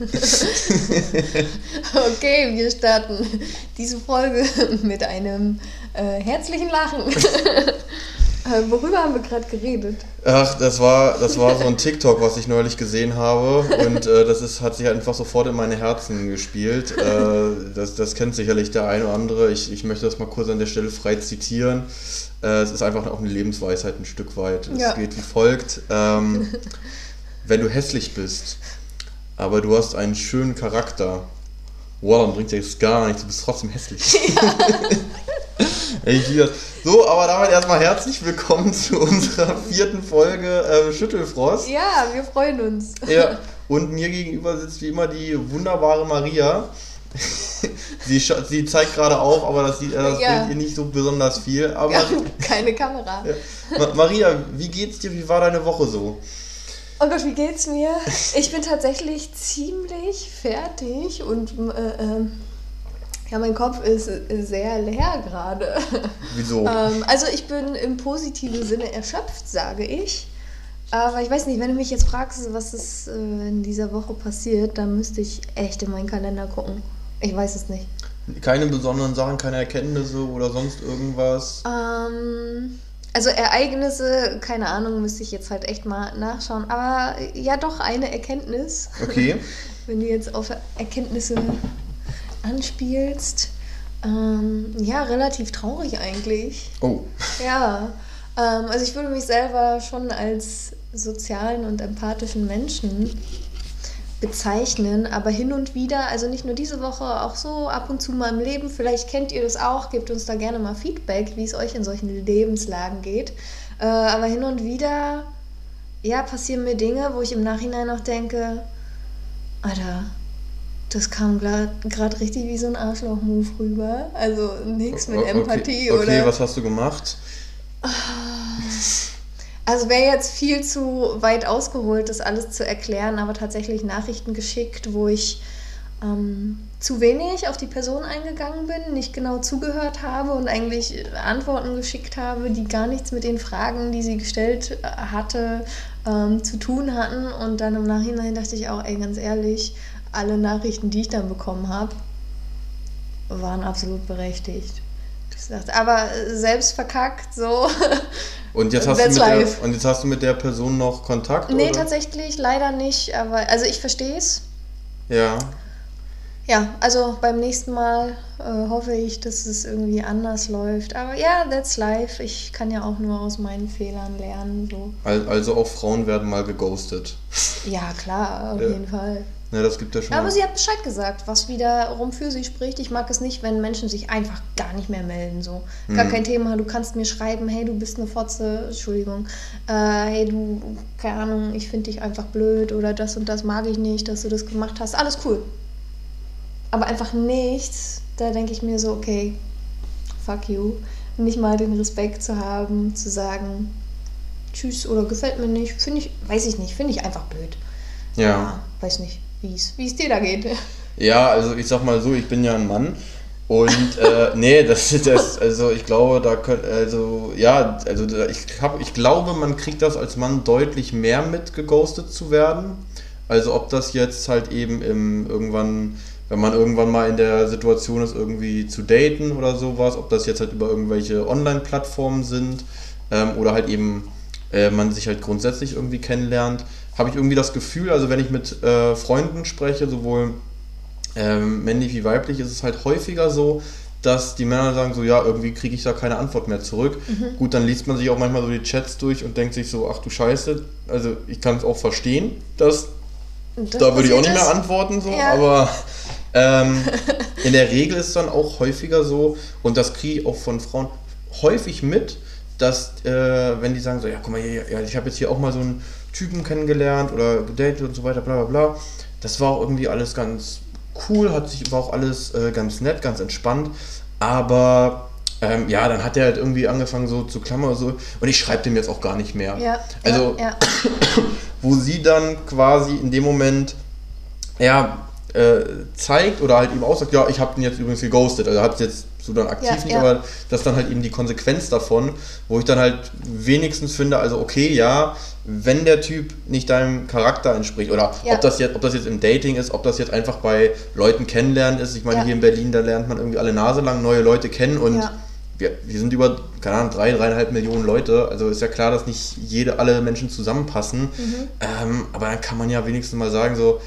okay, wir starten diese Folge mit einem äh, herzlichen Lachen. Äh, worüber haben wir gerade geredet? Ach, das war, das war so ein TikTok, was ich neulich gesehen habe. Und äh, das ist, hat sich einfach sofort in meine Herzen gespielt. Äh, das, das kennt sicherlich der eine oder andere. Ich, ich möchte das mal kurz an der Stelle frei zitieren. Äh, es ist einfach auch eine Lebensweisheit ein Stück weit. Es ja. geht wie folgt. Ähm, wenn du hässlich bist, aber du hast einen schönen Charakter, wow, dann bringt dir das gar nichts, du bist trotzdem hässlich. Ja. ich liebe das. So, aber damit erstmal herzlich willkommen zu unserer vierten Folge ähm, Schüttelfrost. Ja, wir freuen uns. Ja, und mir gegenüber sitzt wie immer die wunderbare Maria. sie, sie zeigt gerade auf, aber das sieht das ja. ihr nicht so besonders viel. Aber ja, keine Kamera. Ja. Maria, wie geht's dir? Wie war deine Woche so? Oh Gott, wie geht's mir? Ich bin tatsächlich ziemlich fertig und äh, äh, ja, mein Kopf ist sehr leer gerade. Wieso? Ähm, also ich bin im positiven Sinne erschöpft, sage ich. Aber ich weiß nicht, wenn du mich jetzt fragst, was ist äh, in dieser Woche passiert, dann müsste ich echt in meinen Kalender gucken. Ich weiß es nicht. Keine besonderen Sachen, keine Erkenntnisse oder sonst irgendwas? Ähm, also Ereignisse, keine Ahnung, müsste ich jetzt halt echt mal nachschauen. Aber ja, doch eine Erkenntnis. Okay. wenn du jetzt auf Erkenntnisse anspielst. Ähm, ja, relativ traurig eigentlich. Oh. Ja. Ähm, also ich würde mich selber schon als sozialen und empathischen Menschen bezeichnen, aber hin und wieder, also nicht nur diese Woche, auch so ab und zu mal im Leben, vielleicht kennt ihr das auch, gebt uns da gerne mal Feedback, wie es euch in solchen Lebenslagen geht. Äh, aber hin und wieder, ja, passieren mir Dinge, wo ich im Nachhinein auch denke, Alter, das kam gerade richtig wie so ein Arschloch-Move rüber. Also nichts mit Empathie okay, oder. Okay, was hast du gemacht? Also wäre jetzt viel zu weit ausgeholt, das alles zu erklären, aber tatsächlich Nachrichten geschickt, wo ich ähm, zu wenig auf die Person eingegangen bin, nicht genau zugehört habe und eigentlich Antworten geschickt habe, die gar nichts mit den Fragen, die sie gestellt äh, hatte, ähm, zu tun hatten. Und dann im Nachhinein dachte ich auch, ey, ganz ehrlich, alle Nachrichten, die ich dann bekommen habe, waren absolut berechtigt. Dachte, aber selbst verkackt, so. Und jetzt, hast du mit der, und jetzt hast du mit der Person noch Kontakt? Nee, oder? tatsächlich leider nicht. Aber also ich verstehe es. Ja. Ja, also beim nächsten Mal äh, hoffe ich, dass es irgendwie anders läuft. Aber ja, that's life. Ich kann ja auch nur aus meinen Fehlern lernen. So. Also auch Frauen werden mal geghostet. Ja, klar, auf ja. jeden Fall. Ja, das gibt ja schon. Aber sie hat Bescheid gesagt, was wiederum für sie spricht. Ich mag es nicht, wenn Menschen sich einfach gar nicht mehr melden. So. Gar mhm. kein Thema, du kannst mir schreiben, hey, du bist eine Fotze, Entschuldigung. Äh, hey, du, keine Ahnung, ich finde dich einfach blöd oder das und das mag ich nicht, dass du das gemacht hast. Alles cool. Aber einfach nichts, da denke ich mir so, okay, fuck you. Nicht mal den Respekt zu haben, zu sagen, tschüss oder gefällt mir nicht, finde ich, weiß ich nicht, finde ich einfach blöd. Ja. ja. Weiß nicht wie es dir da geht. Ja, also ich sag mal so, ich bin ja ein Mann. Und äh, nee, das das, also ich glaube, da könnt, also ja, also ich hab, ich glaube, man kriegt das als Mann deutlich mehr mit, geghostet zu werden. Also ob das jetzt halt eben im irgendwann, wenn man irgendwann mal in der Situation ist, irgendwie zu daten oder sowas, ob das jetzt halt über irgendwelche Online-Plattformen sind ähm, oder halt eben äh, man sich halt grundsätzlich irgendwie kennenlernt habe ich irgendwie das Gefühl, also wenn ich mit äh, Freunden spreche, sowohl ähm, männlich wie weiblich, ist es halt häufiger so, dass die Männer sagen so, ja, irgendwie kriege ich da keine Antwort mehr zurück. Mhm. Gut, dann liest man sich auch manchmal so die Chats durch und denkt sich so, ach du Scheiße, also ich kann es auch verstehen, dass das da würde ich auch nicht mehr antworten, so, ja. aber ähm, in der Regel ist es dann auch häufiger so, und das kriege ich auch von Frauen häufig mit, dass, äh, wenn die sagen so, ja, guck mal, ja, ich habe jetzt hier auch mal so einen Typen kennengelernt oder gedatet und so weiter, bla bla bla. Das war auch irgendwie alles ganz cool, hat sich, war auch alles äh, ganz nett, ganz entspannt. Aber ähm, ja, dann hat er halt irgendwie angefangen so zu klammern so. Und ich schreibe dem jetzt auch gar nicht mehr. Ja, also, ja, ja. wo sie dann quasi in dem Moment, ja, äh, zeigt oder halt ihm auch sagt, ja, ich habe den jetzt übrigens geghostet. Also hat es jetzt so dann aktiv nicht, aber das ist dann halt eben die Konsequenz davon, wo ich dann halt wenigstens finde, also okay, ja, wenn der Typ nicht deinem Charakter entspricht oder Ja. ob das jetzt, ob das jetzt im Dating ist, ob das jetzt einfach bei Leuten kennenlernen ist. Ich meine, Ja. hier in Berlin, da lernt man irgendwie alle Nase lang neue Leute kennen und Ja. wir, wir sind über, keine Ahnung, drei, dreieinhalb Millionen Leute. Also ist ja klar, dass nicht jede, alle Menschen zusammenpassen. Mhm. Ähm, aber dann kann man ja wenigstens mal sagen, so,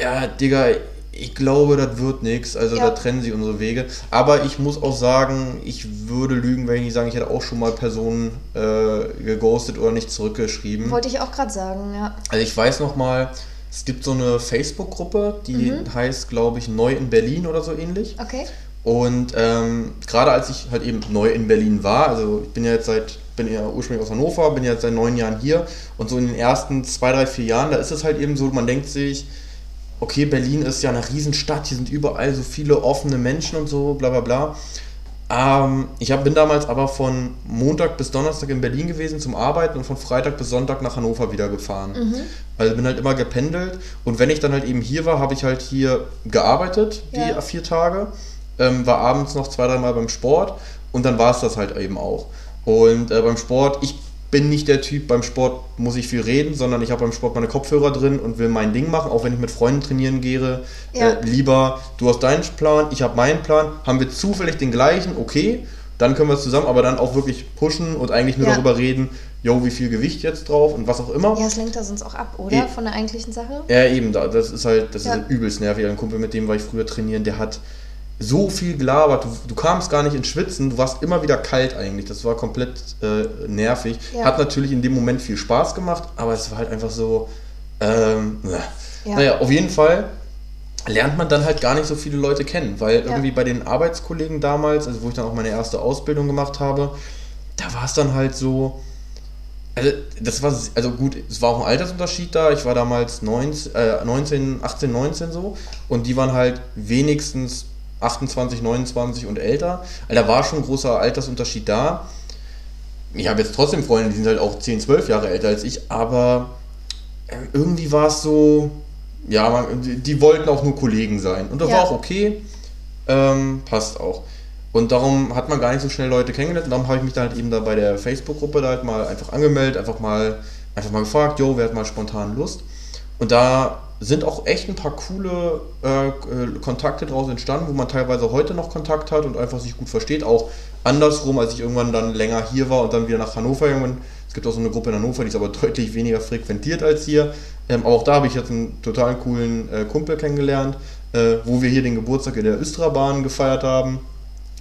ja, Digga, ich glaube, das wird nichts. Also Ja. da trennen sich unsere Wege. Aber ich muss auch sagen, ich würde lügen, wenn ich nicht sagen, ich hätte auch schon mal Personen äh, geghostet oder nicht zurückgeschrieben. Wollte ich auch gerade sagen, ja. Also ich weiß noch mal, es gibt so eine Facebook-Gruppe, die Mhm. heißt, glaube ich, Neu in Berlin oder so ähnlich. Okay. Und ähm, gerade als ich halt eben neu in Berlin war, also ich bin ja jetzt seit, bin ja ursprünglich aus Hannover, bin ja jetzt seit neun Jahren hier und so in den ersten zwei, drei, vier Jahren, da ist es halt eben so, man denkt sich, okay, Berlin ist ja eine Riesenstadt, hier sind überall so viele offene Menschen und so, bla bla bla. Ähm, ich hab, bin damals aber von Montag bis Donnerstag in Berlin gewesen zum Arbeiten und von Freitag bis Sonntag nach Hannover wieder gefahren. Mhm. Also bin halt immer gependelt und wenn ich dann halt eben hier war, habe ich halt hier gearbeitet, die Ja. vier Tage, ähm, war abends noch zwei, dreimal beim Sport und dann war es das halt eben auch. Und äh, beim Sport, ich bin nicht der Typ, beim Sport muss ich viel reden, sondern ich habe beim Sport meine Kopfhörer drin und will mein Ding machen, auch wenn ich mit Freunden trainieren gehe. Ja. Äh, lieber, du hast deinen Plan, ich habe meinen Plan, haben wir zufällig den gleichen, okay, dann können wir es zusammen, aber dann auch wirklich pushen und eigentlich nur Ja. darüber reden, yo, wie viel Gewicht jetzt drauf und was auch immer. Ja, es lenkt das uns auch ab, oder? Eh. Von der eigentlichen Sache? Ja, eben, da- das ist halt, das Ja. ist übelst nervig. Ein Kumpel, mit dem war ich früher trainieren, der hat so viel gelabert. Du, du kamst gar nicht ins Schwitzen, du warst immer wieder kalt eigentlich. Das war komplett äh, nervig. Ja. Hat natürlich in dem Moment viel Spaß gemacht, aber es war halt einfach so. Ähm, na. Ja. Naja, auf jeden Fall lernt man dann halt gar nicht so viele Leute kennen, weil irgendwie bei den Arbeitskollegen damals, also wo ich dann auch meine erste Ausbildung gemacht habe, da war es dann halt so, also das war, also gut, es war auch ein Altersunterschied da. Ich war damals 19, äh, 19, 18, 19 so und die waren halt wenigstens 28, 29 und älter. Also da war schon ein großer Altersunterschied da. Ich habe jetzt trotzdem Freunde, die sind halt auch 10, 12 Jahre älter als ich, aber äh, irgendwie war es so, ja, man, die, die wollten auch nur Kollegen sein. Und das Ja. war auch okay, ähm, passt auch. Und darum hat man gar nicht so schnell Leute kennengelernt. Und darum habe ich mich dann halt eben da bei der Facebook-Gruppe da halt mal einfach angemeldet, einfach mal, einfach mal gefragt, jo, wer hat mal spontan Lust? Und da sind auch echt ein paar coole äh, äh, Kontakte draus entstanden, wo man teilweise heute noch Kontakt hat und einfach sich gut versteht. Auch andersrum, als ich irgendwann dann länger hier war und dann wieder nach Hannover irgendwann. Es gibt auch so eine Gruppe in Hannover, die ist aber deutlich weniger frequentiert als hier. Ähm, aber auch da habe ich jetzt einen total coolen äh, Kumpel kennengelernt, äh, wo wir hier den Geburtstag in der Östra-Bahn gefeiert haben.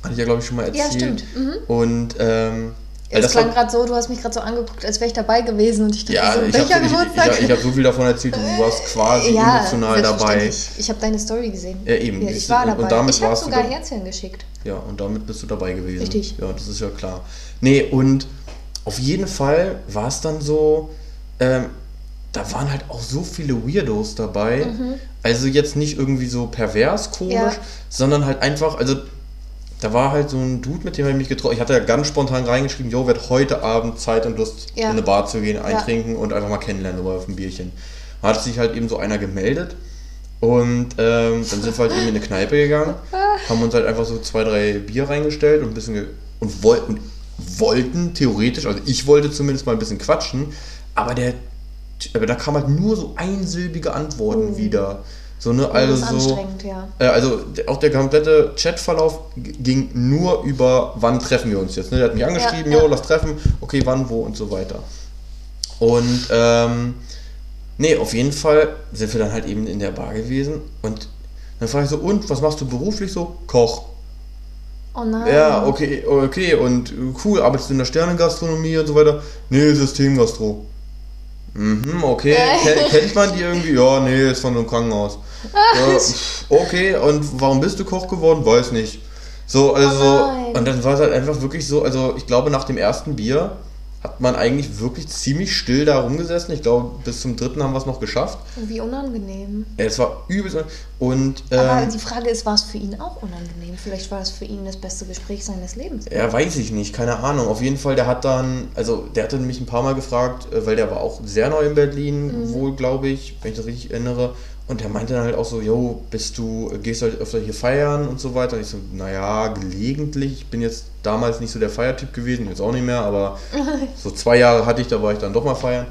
Hatte ich ja, glaube ich, schon mal Ja, erzählt. stimmt. Mhm. Und ähm, Es das klang gerade so, du hast mich gerade so angeguckt, als wäre ich dabei gewesen und ich dachte ja, so, ich welcher habe ich, ich, Geburtstag? ich, ich hab so viel davon erzählt, du warst quasi ja, emotional dabei. Ich habe deine Story gesehen. Ja, eben. Ja, ich war und- dabei. und damit ich habe sogar da- Herzchen geschickt. Ja, und damit bist du dabei gewesen. Richtig. Ja, das ist ja klar. Nee, und auf jeden Fall war es dann so, ähm, da waren halt auch so viele Weirdos dabei. Also jetzt nicht irgendwie so pervers komisch, Mhm. Sondern halt einfach, also da war halt so ein Dude, mit dem habe ich mich getroffen. Ich hatte ja ganz spontan reingeschrieben, jo, wird heute Abend Zeit und Lust, Ja. in eine Bar zu gehen, eintrinken und einfach mal kennenlernen, oder auf ein Bierchen. Da hat sich halt eben so einer gemeldet und ähm, dann sind wir halt eben in eine Kneipe gegangen, haben uns halt einfach so zwei, drei Bier reingestellt und ein bisschen und, woll und wollten theoretisch, also ich wollte zumindest mal ein bisschen quatschen, aber der aber da kam halt nur so einsilbige Antworten wieder. So, ne, also ja. Äh, also auch der komplette Chatverlauf ging nur über, wann treffen wir uns jetzt. Ne? Der hat mich angeschrieben, ja. jo, lass treffen, okay, wann, wo und so weiter. Und ähm, nee, auf jeden Fall sind wir dann halt eben in der Bar gewesen und dann frage ich so, und was machst du beruflich so? Koch. Oh nein. Ja, okay, okay, und cool, arbeitest du in der Sternengastronomie und so weiter? Nee, Systemgastro. Mhm, okay. Ken, kennt man die irgendwie? Ja, nee, ist von so einem Krankenhaus. Ja, pff, okay, und warum bist du Koch geworden? Weiß nicht. So, also, Oh und dann war es halt einfach wirklich so, also ich glaube, nach dem ersten Bier hat man eigentlich wirklich ziemlich still da rumgesessen. Ich glaube, bis zum dritten haben wir es noch geschafft. Wie unangenehm. Ja, Es war übelst. Und, Aber ähm, die Frage ist, war es für ihn auch unangenehm? Vielleicht war es für ihn das beste Gespräch seines Lebens. Ja, weiß ich nicht, keine Ahnung. Auf jeden Fall, der hat dann, also der hatte mich ein paar Mal gefragt, äh, weil der war auch sehr neu in Berlin, wohl glaube ich, wenn ich das richtig erinnere. Und er meinte dann halt auch so, yo, bist du, gehst du halt öfter hier feiern und so weiter? Und ich so, naja, gelegentlich. Ich bin jetzt damals nicht so der Feiertyp gewesen, jetzt auch nicht mehr, aber so zwei Jahre hatte ich, da war ich dann doch mal feiern.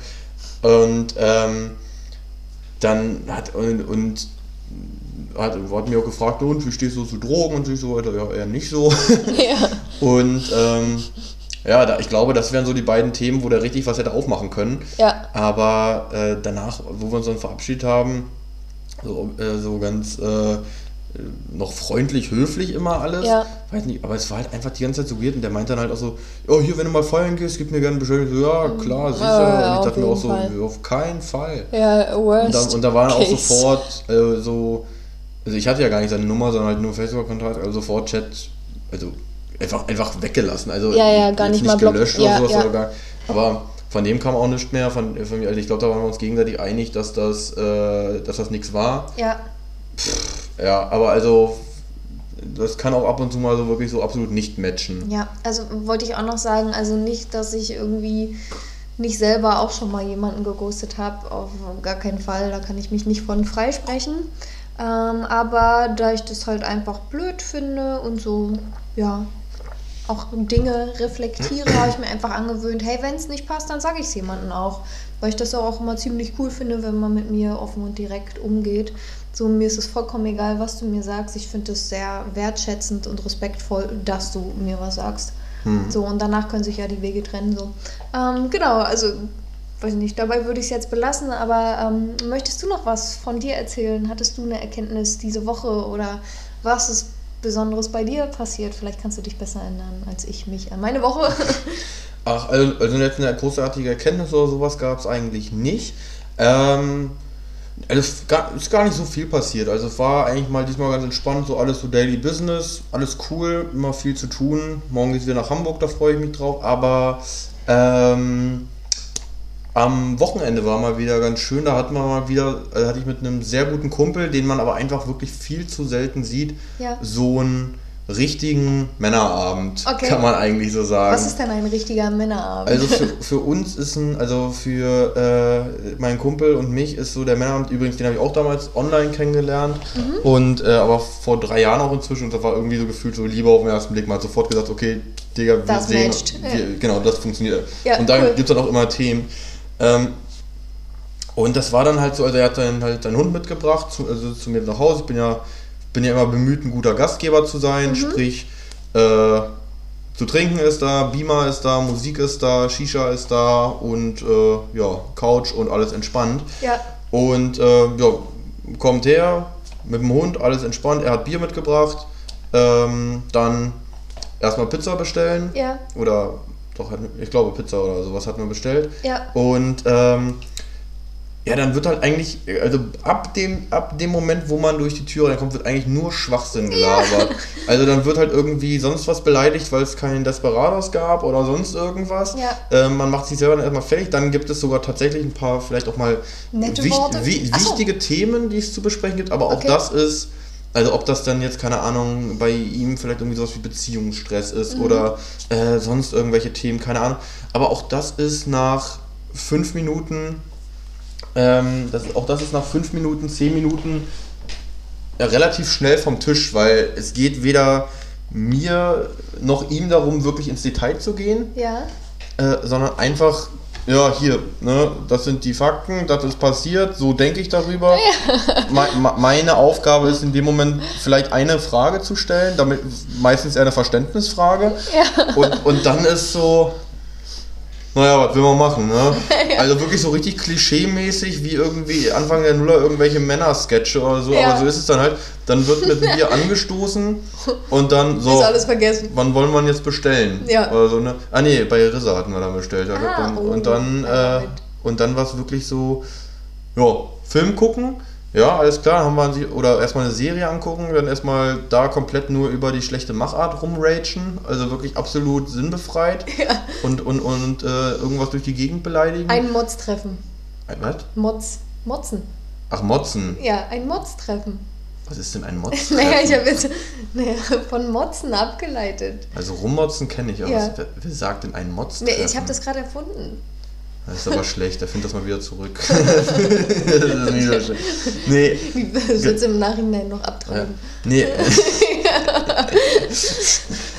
Und ähm, dann hat, und, und hat, hat mir auch gefragt, und wie stehst du zu Drogen und so weiter? Ja, eher nicht so. Ja. und ähm, ja, da, ich glaube, das wären so die beiden Themen, wo der richtig was hätte aufmachen können. Ja. Aber äh, danach, wo wir uns dann verabschiedet haben, so, äh, so ganz äh, noch freundlich, höflich immer alles. Ja. Weiß nicht, aber es war halt einfach die ganze Zeit so weird und der meinte dann halt auch so, oh, hier, wenn du mal feiern gehst, gib mir gerne Bescheid. So, ja, mhm. klar, sicher. Ja, und ich dachte mir auch so, Fall. auf keinen Fall. Ja, worst Und, dann, und da waren auch sofort äh, so, also ich hatte ja gar nicht seine Nummer, sondern halt nur Facebook-Kontakt, also sofort Chat, also einfach, einfach weggelassen. Also ja, ja, gar nicht, nicht mal gelöscht oder sowas. Oder gar, aber von dem kam auch nichts mehr. Von, von, also ich glaube, da waren wir uns gegenseitig einig, dass das, äh, dass das nichts war. Ja. Pff, ja, aber also das kann auch ab und zu mal so wirklich so absolut nicht matchen. Ja, also wollte ich auch noch sagen, also nicht, dass ich irgendwie nicht selber auch schon mal jemanden geghostet habe, auf gar keinen Fall, da kann ich mich nicht von freisprechen. Ähm, aber da ich das halt einfach blöd finde und so, ja, auch Dinge reflektiere, habe ich mir einfach angewöhnt, hey, wenn es nicht passt, dann sage ich es jemandem auch. Weil ich das auch immer ziemlich cool finde, wenn man mit mir offen und direkt umgeht. So, mir ist es vollkommen egal, was du mir sagst. Ich finde es sehr wertschätzend und respektvoll, dass du mir was sagst. Hm. So, und danach können sich ja die Wege trennen. So. Ähm, genau, also, weiß nicht, dabei würde ich es jetzt belassen, aber ähm, möchtest du noch was von dir erzählen? Hattest du eine Erkenntnis diese Woche oder was ist Besonderes bei dir passiert? Vielleicht kannst du dich besser erinnern als ich mich an meine Woche. Ach, also, also eine großartige Erkenntnis oder sowas gab es eigentlich nicht. Ähm, es ist gar nicht so viel passiert. Also es war eigentlich mal diesmal ganz entspannt, so alles so Daily Business, alles cool, immer viel zu tun. Morgen geht es wieder nach Hamburg, da freue ich mich drauf. Aber ähm, am Wochenende war mal wieder ganz schön. Da hat man mal wieder, äh, hatte ich mit einem sehr guten Kumpel, den man aber einfach wirklich viel zu selten sieht, ja. so ein richtigen Männerabend, okay. kann man eigentlich so sagen. Was ist denn ein richtiger Männerabend? Also für, für uns ist ein, also für äh, meinen Kumpel und mich ist so der Männerabend, übrigens, den habe ich auch damals online kennengelernt mhm. und äh, aber vor drei Jahren auch inzwischen und das war irgendwie so gefühlt so lieber auf den ersten Blick mal sofort gesagt, okay, Digga, wir das sehen, wir, ja. genau, das funktioniert. Ja, und da cool. gibt es dann auch immer Themen. Ähm, und das war dann halt so, also er hat dann halt seinen Hund mitgebracht, zu, also zu mir nach Hause. Ich bin ja bin ja immer bemüht, ein guter Gastgeber zu sein, mhm. sprich, äh, zu trinken ist da, Beamer ist da, Musik ist da, Shisha ist da und äh, ja, Couch und alles entspannt. Ja. Und äh, ja, kommt her mit dem Hund, alles entspannt. Er hat Bier mitgebracht. Ähm, dann erstmal Pizza bestellen. Ja. Oder doch, ich glaube Pizza oder sowas hat man bestellt. Ja. Und ähm, ja, dann wird halt eigentlich, also ab dem, ab dem Moment, wo man durch die Tür reinkommt, wird eigentlich nur Schwachsinn gelabert. Ja. Also dann wird halt irgendwie sonst was beleidigt, weil es keinen Desperados gab oder sonst irgendwas. Ja. Ähm, man macht sich selber dann erstmal fertig. Dann gibt es sogar tatsächlich ein paar, vielleicht auch mal wicht, wi wichtige. Themen, die es zu besprechen gibt. Aber auch okay. das ist, also ob das dann jetzt, keine Ahnung, bei ihm vielleicht irgendwie sowas wie Beziehungsstress ist mhm. oder äh, sonst irgendwelche Themen, keine Ahnung. Aber auch das ist nach fünf Minuten ähm, das, auch das ist nach 5 Minuten, 10 Minuten ja, relativ schnell vom Tisch, weil es geht weder mir noch ihm darum, wirklich ins Detail zu gehen, ja. äh, sondern einfach, ja, hier, ne, das sind die Fakten, das ist passiert, so denke ich darüber. Ja. Me meine Aufgabe ist in dem Moment vielleicht eine Frage zu stellen, damit meistens eher eine Verständnisfrage. Ja. Und, und dann ist so, naja, was will man machen, ne? Also wirklich so richtig klischee-mäßig wie irgendwie Anfang der Nuller irgendwelche Männer-Sketche oder so, ja. aber so ist es dann halt. Dann wird mit Bier angestoßen und dann so. Ist alles vergessen. Wann wollen wir jetzt bestellen? Ja. Oder so, ne? Ah nee, bei Rissa hatten wir dann bestellt. Ah, dann, oh, und dann, äh, und dann war es wirklich so, ja, Film gucken ja, alles klar, haben wir oder erstmal eine Serie angucken, dann erstmal da komplett nur über die schlechte Machart rumragen, also wirklich absolut sinnbefreit ja. und, und, und äh, irgendwas durch die Gegend beleidigen. Ein Mods treffen. Ein was? Mods. Motzen. Ach, Motzen. Ja, ein Mods treffen. Was ist denn ein Mods? naja, ich habe jetzt naja, von Motzen abgeleitet. Also rummotzen kenne ich, aber ja. wer, wer sagt denn ein Mods? Nee, ich habe das gerade erfunden. Das ist aber schlecht, er findet das mal wieder zurück. das ist nicht so schlecht. Nee. Wird im Nachhinein noch abtreiben. Ja. Nee.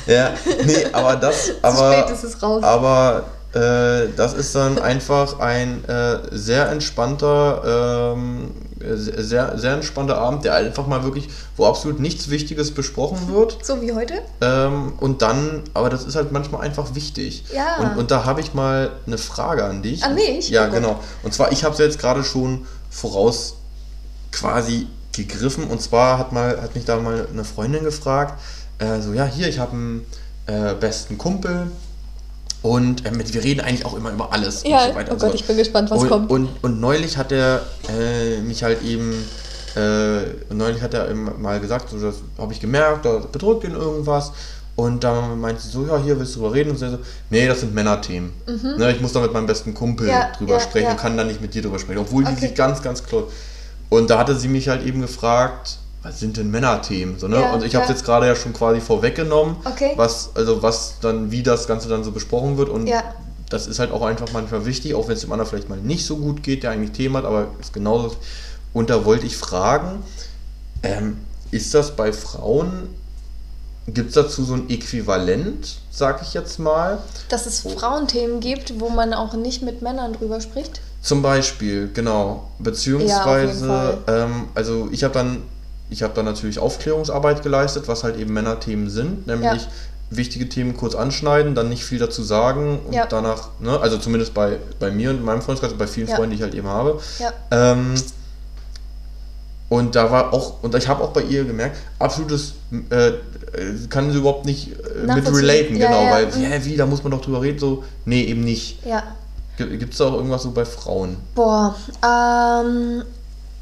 ja, nee, aber das. Aber, spät ist es raus. Aber äh, das ist dann einfach ein äh, sehr entspannter, ähm, sehr, sehr entspannter Abend, der einfach mal wirklich, wo absolut nichts Wichtiges besprochen wird. So wie heute? Ähm, und dann, aber das ist halt manchmal einfach wichtig. Ja. Und, und da habe ich mal eine Frage an dich. An mich? Ja, Oh genau. Und zwar, ich habe es jetzt gerade schon voraus quasi gegriffen. Und zwar hat, mal, hat mich da mal eine Freundin gefragt, äh, so, ja, hier, ich habe einen äh, besten Kumpel. Und äh, mit, wir reden eigentlich auch immer über alles Ja, und so weiter. oh und Gott, so. ich bin gespannt, was und, kommt. Und, und neulich hat er äh, mich halt eben, äh, neulich hat er mal gesagt, so, das habe ich gemerkt, da bedrückt ihn irgendwas. Und dann meinte sie so, ja, hier willst du drüber reden? Und sie so, nee, das sind Männerthemen. Ne, ich muss da mit meinem besten Kumpel Mhm. Ja, drüber ja, sprechen ja. und kann da nicht mit dir drüber sprechen. Obwohl die Okay. sich ganz, ganz klar. Und da hatte sie mich halt eben gefragt, was sind denn Männerthemen? So, ne? Ja, und ich habe es ja. jetzt gerade ja schon quasi vorweggenommen, Okay. was, also was dann, wie das Ganze dann so besprochen wird. Und Ja. das ist halt auch einfach manchmal wichtig, auch wenn es dem anderen vielleicht mal nicht so gut geht, der eigentlich Themen hat, aber ist genauso. Und da wollte ich fragen, ähm, ist das bei Frauen, gibt es dazu so ein Äquivalent, sag ich jetzt mal? Dass es Frauenthemen gibt, wo man auch nicht mit Männern drüber spricht? Zum Beispiel, genau. Beziehungsweise, ähm, also ich habe dann, ich habe dann natürlich Aufklärungsarbeit geleistet, was halt eben Männerthemen sind, nämlich Ja. wichtige Themen kurz anschneiden, dann nicht viel dazu sagen und Ja. danach, ne, also zumindest bei, bei mir und meinem Freundeskreis und bei vielen Ja. Freunden, die ich halt eben habe. Ähm, und da war auch, und ich habe auch bei ihr gemerkt, absolutes, äh, kann sie überhaupt nicht äh, mit relaten, genau, weil, mhm. wie, da muss man doch drüber reden, so, nee, eben nicht. Ja. Gibt es da auch irgendwas so bei Frauen? Boah, ähm,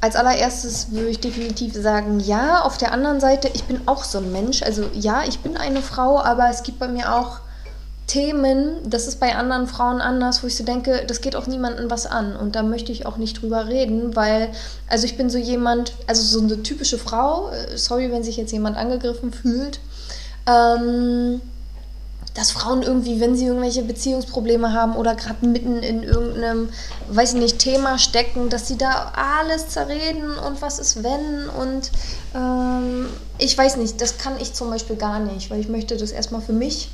als allererstes würde ich definitiv sagen, ja. Auf der anderen Seite, ich bin auch so ein Mensch. Also ja, ich bin eine Frau, aber es gibt bei mir auch Themen, das ist bei anderen Frauen anders, wo ich so denke, das geht auch niemandem was an. Und da möchte ich auch nicht drüber reden, weil, also ich bin so jemand, also so eine typische Frau, äh, sorry, wenn sich jetzt jemand angegriffen fühlt, ähm, dass Frauen irgendwie, wenn sie irgendwelche Beziehungsprobleme haben oder gerade mitten in irgendeinem, weiß ich nicht, Thema stecken, dass sie da alles zerreden und was ist wenn und ähm, ich weiß nicht, das kann ich zum Beispiel gar nicht, weil ich möchte das erstmal für mich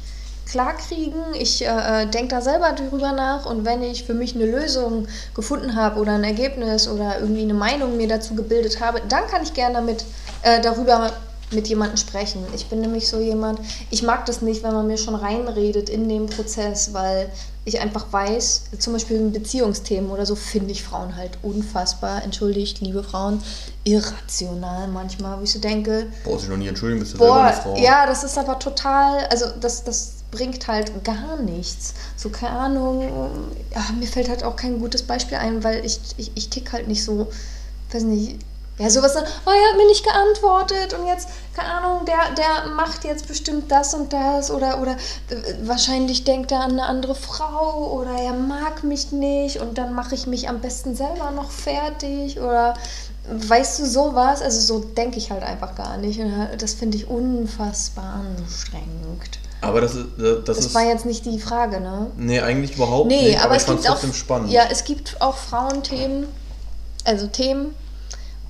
klar kriegen. Ich äh, denke da selber drüber nach und wenn ich für mich eine Lösung gefunden habe oder ein Ergebnis oder irgendwie eine Meinung mir dazu gebildet habe, dann kann ich gerne damit äh, darüber mit jemandem sprechen. Ich bin nämlich so jemand, ich mag das nicht, wenn man mir schon reinredet in den Prozess, weil ich einfach weiß, zum Beispiel in Beziehungsthemen oder so, finde ich Frauen halt unfassbar, entschuldigt, liebe Frauen, irrational manchmal, wo ich so denke, Brauchst dich noch nie entschuldigen, bist du selber Boah, eine Frau. ja, das ist aber total, also das, das bringt halt gar nichts. So, keine Ahnung, ja, mir fällt halt auch kein gutes Beispiel ein, weil ich, ich, ich tick halt nicht so, weiß nicht, ja, sowas, oh, er hat mir nicht geantwortet und jetzt, keine Ahnung, der, der macht jetzt bestimmt das und das oder, oder äh, wahrscheinlich denkt er an eine andere Frau oder er mag mich nicht und dann mache ich mich am besten selber noch fertig oder weißt du sowas? Also so denke ich halt einfach gar nicht und das finde ich unfassbar anstrengend. Aber das ist. Das, Das ist war jetzt nicht die Frage, ne? nee, eigentlich überhaupt Nee, nicht. aber, ich es gibt auch trotzdem spannend. Ja, es gibt auch Frauenthemen, also Themen,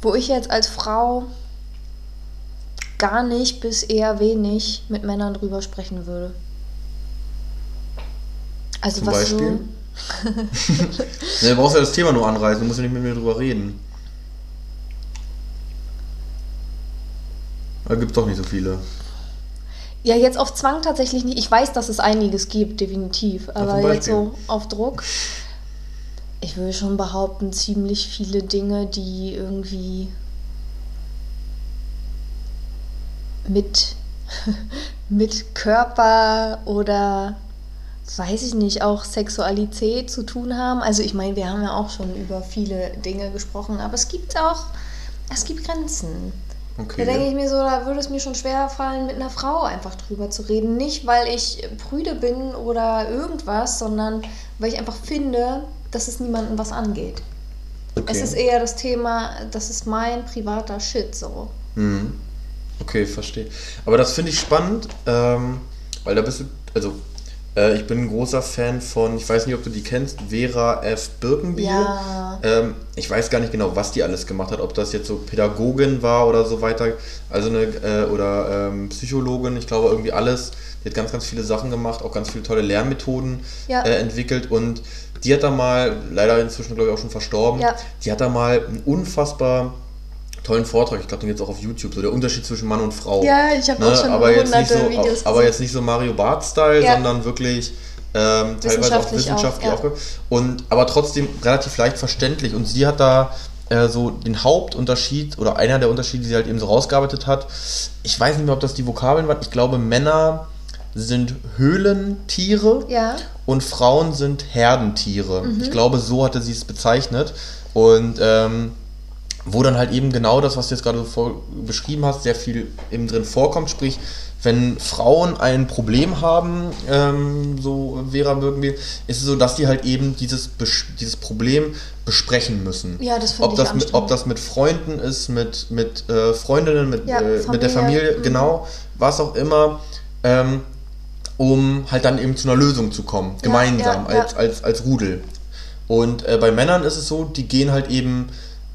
wo ich jetzt als Frau gar nicht bis eher wenig mit Männern drüber sprechen würde. Also Zum was Beispiel? nee, du brauchst ja das Thema nur anreißen, du musst ja nicht mit mir drüber reden. Da gibt's doch nicht so viele. so. Ja, jetzt auf Zwang tatsächlich nicht. Ich weiß, dass es einiges gibt, definitiv. Aber zum jetzt so auf Druck. Ich würde schon behaupten, ziemlich viele Dinge, die irgendwie mit, mit Körper oder weiß ich nicht, auch Sexualität zu tun haben. Also ich meine, wir haben ja auch schon über viele Dinge gesprochen, aber es gibt auch, es gibt Grenzen. Okay. Da denke ich mir so, da würde es mir schon schwer fallen, mit einer Frau einfach drüber zu reden. Nicht, weil ich prüde bin oder irgendwas, sondern weil ich einfach finde, dass es niemandem was angeht. okay. Es ist eher das Thema, das ist mein privater Shit so. Mhm. Okay, verstehe. Aber das finde ich spannend, ähm, weil da bist du, also Äh, ich bin ein großer Fan von, ich weiß nicht, ob du die kennst, Vera F. Birkenbiel. Ja. Ähm, ich weiß gar nicht genau, was die alles gemacht hat, ob das jetzt so Pädagogin war oder so weiter, also eine, äh, oder ähm, Psychologin, ich glaube irgendwie alles. Die hat ganz, ganz viele Sachen gemacht, auch ganz viele tolle Lernmethoden Ja. äh, entwickelt und die hat da mal, leider inzwischen glaube ich auch schon verstorben, Ja. die hat da mal einen unfassbar tollen Vortrag, ich glaube, den gibt es auch auf YouTube, so der Unterschied zwischen Mann und Frau. Ja, ich habe Ne, auch schon aber jetzt nicht so, Videos aber jetzt nicht so Mario Bart-Style, Ja. sondern wirklich ähm, teilweise auch Wissenschaftlich auch, ja. und aber trotzdem relativ leicht verständlich. Und sie hat da äh, so den Hauptunterschied oder einer der Unterschiede, die sie halt eben so rausgearbeitet hat. Ich weiß nicht mehr, ob das die Vokabeln waren. Ich glaube, Männer sind Höhlentiere Ja. und Frauen sind Herdentiere. Mhm. Ich glaube, so hatte sie es bezeichnet. Und ähm, wo dann halt eben genau das, was du jetzt gerade so vor, beschrieben hast, sehr viel eben drin vorkommt. Sprich, wenn Frauen ein Problem haben, ähm, so Vera Birkenbiel, ist es so, dass die halt eben dieses, Bes- dieses Problem besprechen müssen. Ja, das finde ob ich das mit, Ob das mit Freunden ist, mit, mit äh, Freundinnen, mit, Ja, äh, mit der Familie, Familie, mhm. genau, was auch immer. Ähm, um halt dann eben zu einer Lösung zu kommen, gemeinsam, ja, ja. als, als, als Rudel. Und äh, bei Männern ist es so, die gehen halt eben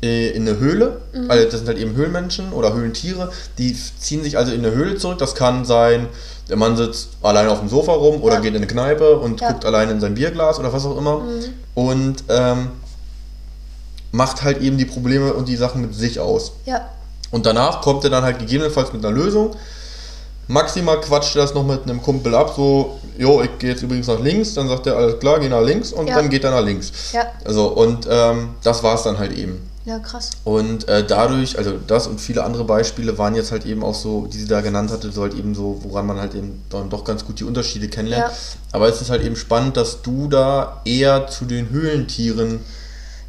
äh, in eine Höhle, Mhm. also das sind halt eben Höhlenmenschen oder Höhlentiere, die ziehen sich also in eine Höhle zurück. Das kann sein, der Mann sitzt alleine auf dem Sofa rum oder Ja. geht in eine Kneipe und. Mhm. guckt alleine in sein Bierglas oder was auch immer. Und ähm, macht halt eben die Probleme und die Sachen mit sich aus. Ja. Und danach kommt er dann halt gegebenenfalls mit einer Lösung. Maximal quatscht er das noch mit einem Kumpel ab, so, jo, ich gehe jetzt übrigens nach links, dann sagt er, alles klar, geh nach links und Ja. dann geht er nach links. Ja. Also, und ähm, das war es dann halt eben. Ja, krass. Und äh, dadurch, also das und viele andere Beispiele waren jetzt halt eben auch so, die sie da genannt hatte, so halt eben so, woran man halt eben dann doch ganz gut die Unterschiede kennenlernt. Ja. Aber es ist halt eben spannend, dass du da eher zu den Höhlentieren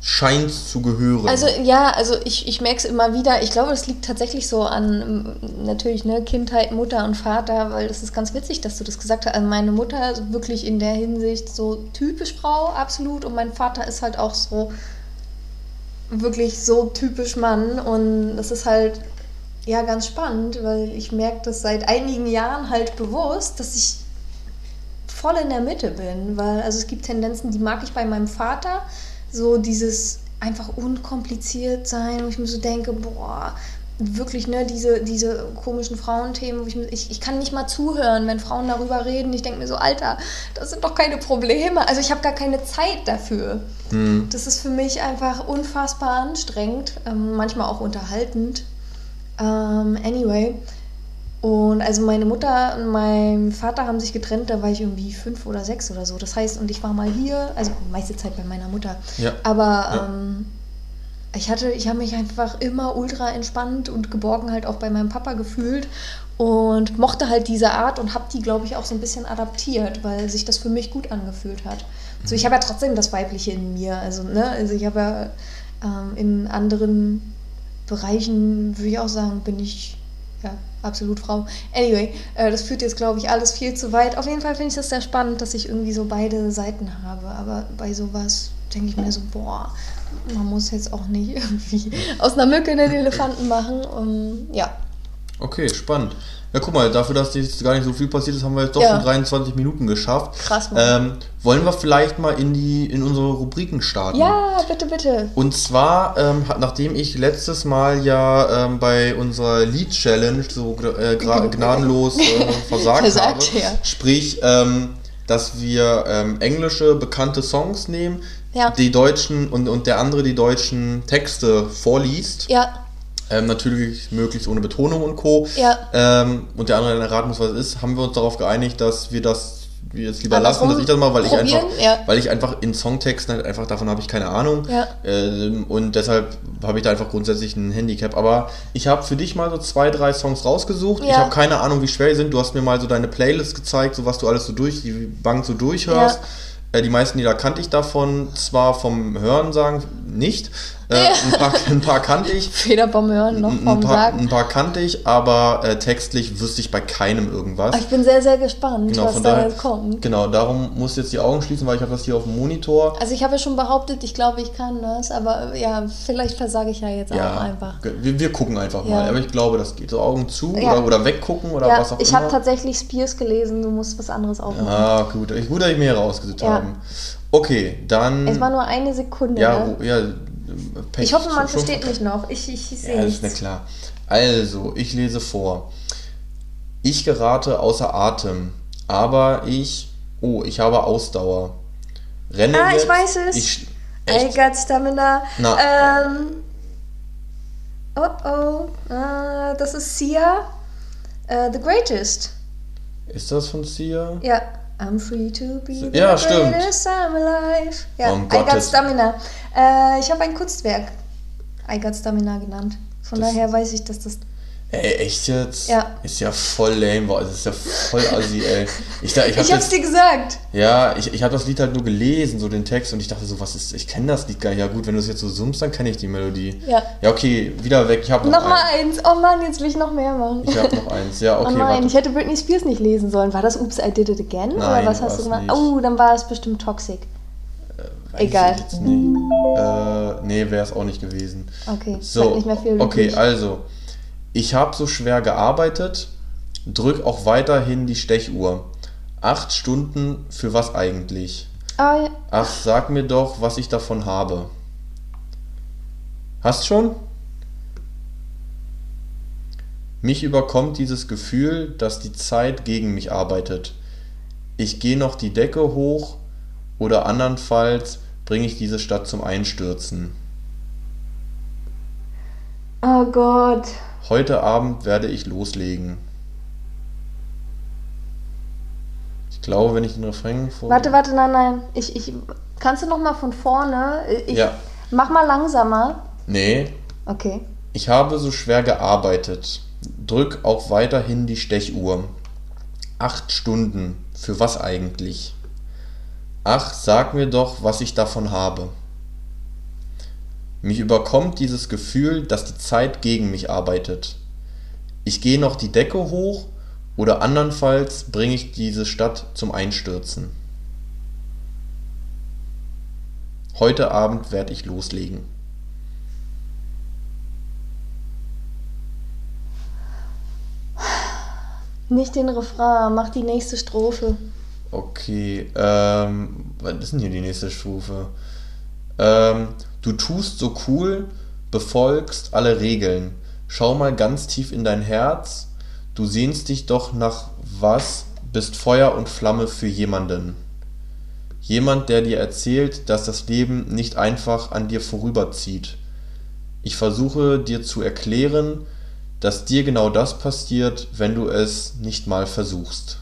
scheinst zu gehören. Also ja, also ich, ich merke es immer wieder. Ich glaube, das liegt tatsächlich so an natürlich ne, Kindheit, Mutter und Vater, weil das ist ganz witzig, dass du das gesagt hast. Also meine Mutter ist wirklich in der Hinsicht so typisch Frau, absolut. Und mein Vater ist halt auch so wirklich so typisch Mann. Und das ist halt ja ganz spannend, weil ich merke das seit einigen Jahren halt bewusst, dass ich voll in der Mitte bin, weil also es gibt Tendenzen, die mag ich bei meinem Vater, so dieses einfach unkompliziert sein, wo ich mir so denke, boah, wirklich, ne, diese, diese komischen Frauenthemen, wo ich, ich, ich kann nicht mal zuhören, wenn Frauen darüber reden. Ich denke mir so, Alter, das sind doch keine Probleme. Also ich habe gar keine Zeit dafür. Hm. Das ist für mich einfach unfassbar anstrengend, ähm, manchmal auch unterhaltend. Ähm, anyway. Und also meine Mutter und mein Vater haben sich getrennt, da war ich irgendwie fünf oder sechs oder so. Das heißt, und ich war mal hier, also meiste Zeit bei meiner Mutter. Ja. Aber Ja. ähm, ich hatte, ich habe mich einfach immer ultra entspannt und geborgen halt auch bei meinem Papa gefühlt und mochte halt diese Art und habe die, glaube ich, auch so ein bisschen adaptiert, weil sich das für mich gut angefühlt hat. So, ich habe ja trotzdem das Weibliche in mir, also ne, also ich habe ja ähm, in anderen Bereichen würde ich auch sagen, bin ich ja absolut Frau. Anyway, äh, das führt jetzt, glaube ich, alles viel zu weit. Auf jeden Fall finde ich das sehr spannend, dass ich irgendwie so beide Seiten habe. Aber bei sowas denke ich mir so, boah, man muss jetzt auch nicht irgendwie aus einer Mücke einen Elefanten machen. Um, ja, Okay, spannend. Ja, guck mal, dafür, dass jetzt gar nicht so viel passiert ist, haben wir jetzt doch Ja. schon 23 Minuten geschafft. Krass, Mann. Ähm, wollen wir vielleicht mal in die in unsere Rubriken starten? ja, bitte, bitte. Und zwar, ähm, nachdem ich letztes Mal ja ähm, bei unserer Lead-Challenge so äh, gnadenlos äh, versagt, Versagt, habe, ja. sprich, ähm, dass wir ähm, englische bekannte Songs nehmen, Ja. die deutschen und, und der andere die deutschen Texte vorliest. Ja, Ähm, natürlich möglichst ohne Betonung und Co. Ja. Ähm, und der andere dann erraten muss, was es ist, haben wir uns darauf geeinigt, dass wir das wir jetzt lieber Andersrum lassen, dass ich das mal, weil ich einfach, ja. weil ich einfach in Songtexten halt einfach davon habe ich keine Ahnung. Ja. Ähm, und deshalb habe ich da einfach grundsätzlich ein Handicap. Aber ich habe für dich mal so zwei, drei Songs rausgesucht. Ich Ja. habe keine Ahnung, wie schwer die sind. Du hast mir mal so deine Playlist gezeigt, so was du alles so durch die Bank so durchhörst. Äh, die meisten Lieder kannte ich davon, zwar vom Hören sagen nicht, Äh, ein, paar, ein paar kannte ich. Federbombe hören noch Ein vom paar, Sarg. ein paar kannte ich, aber äh, textlich wüsste ich bei keinem irgendwas. Ich bin sehr, sehr gespannt, Genau, was da kommt. genau, darum muss ich jetzt die Augen schließen, weil ich habe das hier auf dem Monitor. Also ich habe ja schon behauptet, ich glaube, ich kann das, aber äh, ja, vielleicht versage ich ja jetzt auch Ja, einfach. wir, wir gucken einfach Ja. mal. Aber ich glaube, das geht. So Augen zu oder, oder weggucken oder was auch ich immer. habe tatsächlich Spears gelesen, du musst was anderes aufmachen. Ah, gut. Ich- Gut, dass ich mir rausgesucht Ja. haben. Okay, dann. Es war nur eine Sekunde. ja, ne? ja, Pech. Ich hoffe, man versteht mich noch. Ich, ich, ich sehe Ja, ist mir klar. Also, ich lese vor. Ich gerate außer Atem, aber ich. Oh, ich habe Ausdauer. Renne Ah, ich jetzt. weiß es. Ich, I echt? got stamina. Na. Ähm, oh oh, äh, das ist Sia. Äh, the Greatest. Ist das von Sia? Ja. I'm free to be the Ja, stimmt. greatest I'm alive. Ja, Um I got stamina. Äh, ich habe ein Kunstwerk I got stamina genannt. Von Das- daher weiß ich, dass das Ey, echt jetzt? Ja. Ist ja voll lame, boah, das ist ja voll assi, ey. Ich, da- ich hab Ich hab's jetzt, dir gesagt. ja, ich, ich habe das Lied halt nur gelesen, so den Text, und ich dachte so, was ist, ich kenne das Lied gar nicht. Ja gut, wenn du es jetzt so summst, dann kenne ich die Melodie. Ja. Ja, okay, wieder weg, ich habe noch, Nochmal eins. eins. Oh Mann, jetzt will ich noch mehr machen. Ich habe noch eins, ja, okay, oh nein, warte. ich hätte Britney Spears nicht lesen sollen. War das Oops, I Did It Again? Nein, Oder was hast du gemacht? nicht. Oh, dann war es bestimmt Toxic. Weiß egal. Ich jetzt nicht. Äh, nee, wäre es auch nicht gewesen. Okay, So, nicht mehr viel okay, also, ich habe so schwer gearbeitet, drück auch weiterhin die Stechuhr. Acht Stunden für was eigentlich? Ah, ja. Ach, sag mir doch, was ich davon habe. Hast schon? Mich überkommt dieses Gefühl, dass die Zeit gegen mich arbeitet. Ich gehe noch die Decke hoch oder andernfalls bringe ich diese Stadt zum Einstürzen. Oh Gott. Heute Abend werde ich loslegen. Ich glaube, wenn ich den Refrain vor. Warte, warte, nein, nein. Ich, ich, kannst du noch mal von vorne? Ich, Ja. Mach mal langsamer. Nee, Okay. Ich habe so schwer gearbeitet. Drück auch weiterhin die Stechuhr. Acht Stunden. Für was eigentlich? Ach, sag mir doch, was ich davon habe. Mich überkommt dieses Gefühl, dass die Zeit gegen mich arbeitet. Ich gehe noch die Decke hoch oder andernfalls bringe ich diese Stadt zum Einstürzen. Heute Abend werde ich loslegen. Nicht den Refrain, mach die nächste Strophe. Okay, ähm, was ist denn hier die nächste Stufe? Ähm, du tust so cool, befolgst alle Regeln. Schau mal ganz tief in dein Herz. Du sehnst dich doch nach was, bist Feuer und Flamme für jemanden. Jemand, der dir erzählt, dass das Leben nicht einfach an dir vorüberzieht. Ich versuche dir zu erklären, dass dir genau das passiert, wenn du es nicht mal versuchst.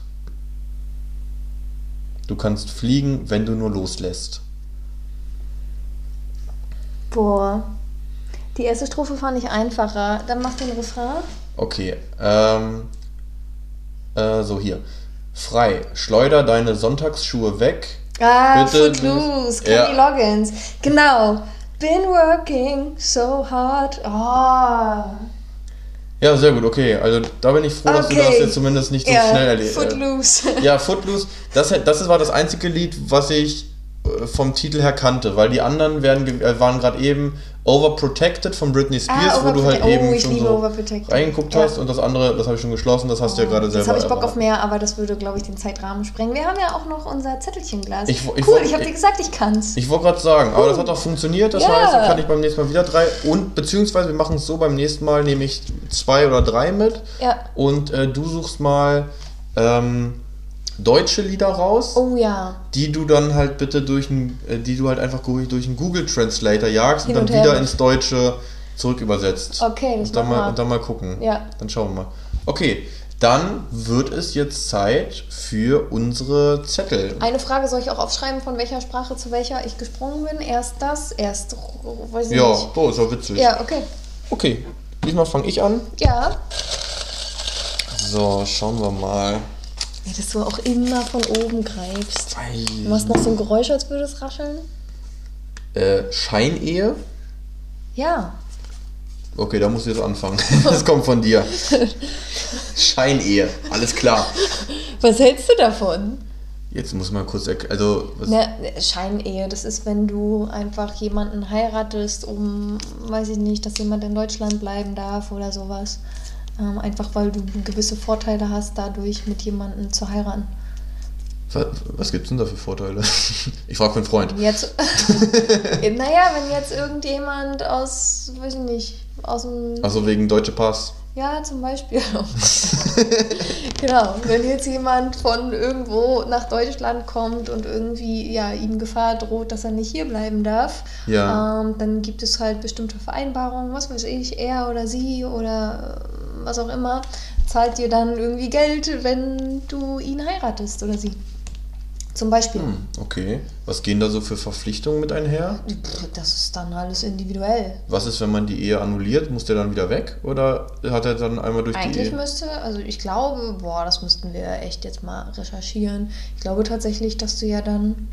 Du kannst fliegen, wenn du nur loslässt. Boah. Die erste Strophe fand ich einfacher. Dann mach den Refrain. Okay, ähm, äh, so hier. Frei, schleuder deine Sonntagschuhe weg. Ah, Bitte, Footloose, Kenny Loggins. Genau. Been working so hard. Oh. Ja, sehr gut, okay. Also da bin ich froh, dass du Okay. das jetzt zumindest nicht so Ja, schnell erledigt Footloose. Ja, Footloose, das, das war das einzige Lied, was ich äh, vom Titel her kannte, weil die anderen werden, äh, waren gerade eben Overprotected von Britney Spears, Ah, wo du halt eben oh, ich schon so reingeguckt Ja. hast und das andere, das habe ich schon geschlossen, das hast du ja gerade selber Jetzt habe ich Bock auf erraten. mehr, aber das würde, glaube ich, den Zeitrahmen sprengen. Wir haben ja auch noch unser Zettelchenglas. Ich ich cool, wo- ich habe dir ich- gesagt, ich kann's. Ich wollte gerade sagen, aber das hat auch funktioniert, das Ja. heißt, dann kann ich beim nächsten Mal wieder drei und beziehungsweise wir machen es so, beim nächsten Mal nehme ich zwei oder drei mit ja. und äh, du suchst mal ähm, deutsche Lieder raus. Oh ja. die du dann halt bitte durch ein, äh, die du halt einfach durch einen Google Translator jagst Hin und und dann wieder ins Deutsche zurück übersetzt. Okay, das und dann mal und dann mal gucken. Ja. Dann schauen wir mal. Okay, dann wird es jetzt Zeit für unsere Zettel. Eine Frage soll ich auch aufschreiben, von welcher Sprache zu welcher ich gesprungen bin. Erst das, erst, weiß ich Ja, nicht. so ist ja witzig. Ja, okay. Okay, diesmal fange ich an. Ja. So, schauen wir mal. Ja, dass du auch immer von oben greifst. Ei. Du machst noch so ein Geräusch, als würde es rascheln. Äh, Scheinehe. Ja. Okay, da musst du jetzt anfangen. Das kommt von dir. Scheinehe, alles klar. Was hältst du davon? Jetzt muss man kurz erklären. Also, Ne, Scheinehe, das ist, wenn du einfach jemanden heiratest, um, weiß ich nicht, dass jemand in Deutschland bleiben darf oder sowas. Ähm, einfach weil du gewisse Vorteile hast, dadurch mit jemandem zu heiraten. was, was gibt's denn da für Vorteile? Ich frage für einen Freund. Jetzt, naja, wenn jetzt irgendjemand aus, weiß ich nicht, aus dem Also wegen Deutsche Pass. Ja, zum Beispiel. genau, wenn jetzt jemand von irgendwo nach Deutschland kommt und irgendwie ja, ihm Gefahr droht, dass er nicht hier bleiben darf, Ja. ähm, dann gibt es halt bestimmte Vereinbarungen, was weiß ich, er oder sie oder was auch immer, zahlt dir dann irgendwie Geld, wenn du ihn heiratest oder sie. Zum Beispiel. Hm, okay. Was gehen da so für Verpflichtungen mit einher? Das ist dann alles individuell. Was ist, wenn man die Ehe annulliert? Muss der dann wieder weg? Oder hat er dann einmal durch die Eigentlich Ehe? müsste, also ich glaube, boah, das müssten wir echt jetzt mal recherchieren. Ich glaube tatsächlich, dass du ja dann.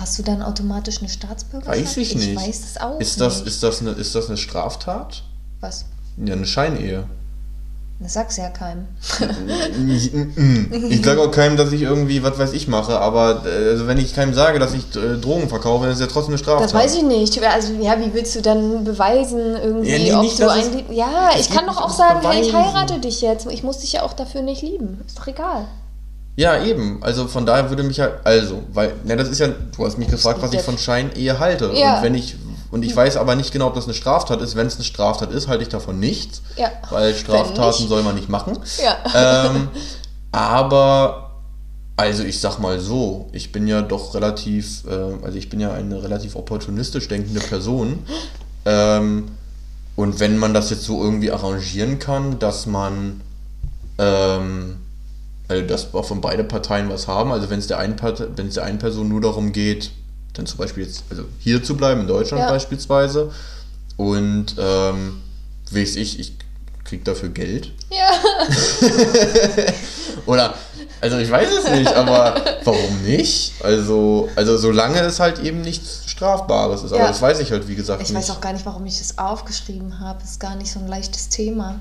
Hast du dann automatisch eine Staatsbürgerschaft? Weiß ich nicht. Ich weiß das auch Ist das, nicht. ist, das eine, ist das eine Straftat? Was? Ja, eine Scheinehe. Das sag's ja keinem. Ich sage auch keinem, dass ich irgendwie, was weiß ich, mache, aber äh, also wenn ich keinem sage, dass ich äh, Drogen verkaufe, dann ist ja trotzdem eine Straftat. Das weiß ich nicht. Also ja, wie willst du dann beweisen irgendwie, Ja, nee, ob nicht, du ein Ja, es ich kann doch auch sagen, hey, ich Beweisen. heirate dich jetzt. Ich muss dich ja auch dafür nicht lieben. Ist doch egal. Ja, eben. Also von daher würde mich halt, also, weil, na, das ist ja, du hast mich gefragt, was ich von Scheinehe halte. Ja. Und wenn ich, und ich weiß aber nicht genau, ob das eine Straftat ist. Wenn es eine Straftat ist, halte ich davon nichts. Ja. Weil Straftaten soll man nicht machen. Ja. ähm, aber, also ich sag mal so, ich bin ja doch relativ, äh, also ich bin ja eine relativ opportunistisch denkende Person. Ähm, und wenn man das jetzt so irgendwie arrangieren kann, dass man, ähm, also dass von beide Parteien was haben, also wenn es der einen Part- wenn es der einen Person nur darum geht, dann zum Beispiel jetzt, also hier zu bleiben, in Deutschland Ja. beispielsweise, und ähm, weiß ich, ich krieg dafür Geld. Ja. Oder, also ich weiß es nicht, aber warum nicht? Also, also solange es halt eben nichts Strafbares ist. Aber Ja. das weiß ich halt, wie gesagt, Ich nicht. weiß auch gar nicht, warum ich das aufgeschrieben habe. Ist gar nicht so ein leichtes Thema.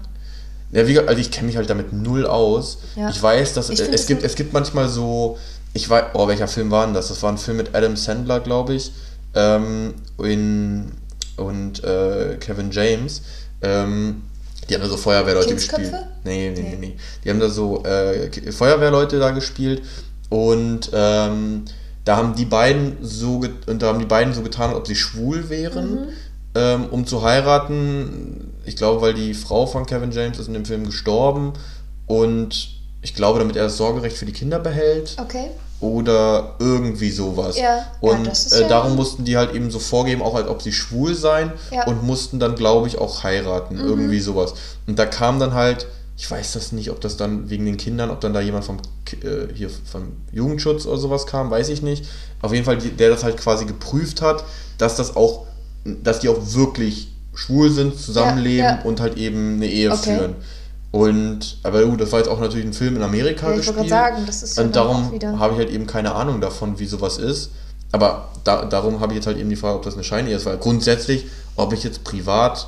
Ja, wie, gesagt, also ich kenne mich halt damit null aus. Ja. Ich weiß, dass Ich es es gibt, es gibt manchmal so, ich weiß, oh, welcher Film war denn das? Das war ein Film mit Adam Sandler, glaube ich, ähm, in, und äh, Kevin James. Ähm, die haben da so Feuerwehrleute gespielt. Nee, nee, nee, Nee. Die haben da so äh, Feuerwehrleute da gespielt und ähm, da haben die beiden so und da haben die beiden so getan, als ob sie schwul wären, ähm, um zu heiraten. Ich glaube, weil die Frau von Kevin James ist in dem Film gestorben und ich glaube, damit er das Sorgerecht für die Kinder behält Okay. Oder irgendwie sowas. Ja, und äh, ja- darum mussten die halt eben so vorgeben, auch als ob sie schwul seien Ja. und mussten dann, glaube ich, auch heiraten, Mhm. irgendwie sowas. Und da kam dann halt, ich weiß das nicht, ob das dann wegen den Kindern, ob dann da jemand vom äh, hier vom Jugendschutz oder sowas kam, weiß ich nicht. Auf jeden Fall, der das halt quasi geprüft hat, dass das auch, dass die auch wirklich schwul sind, zusammenleben und halt eben eine Ehe Okay. führen. Und, aber gut, das war jetzt auch natürlich ein Film in Amerika Ja, ich gespielt. gerade sagen, das ist Und darum habe ich halt eben keine Ahnung davon, wie sowas ist. Aber da, darum habe ich jetzt halt eben die Frage, ob das eine Scheinehe ist. Weil grundsätzlich, ob ich jetzt privat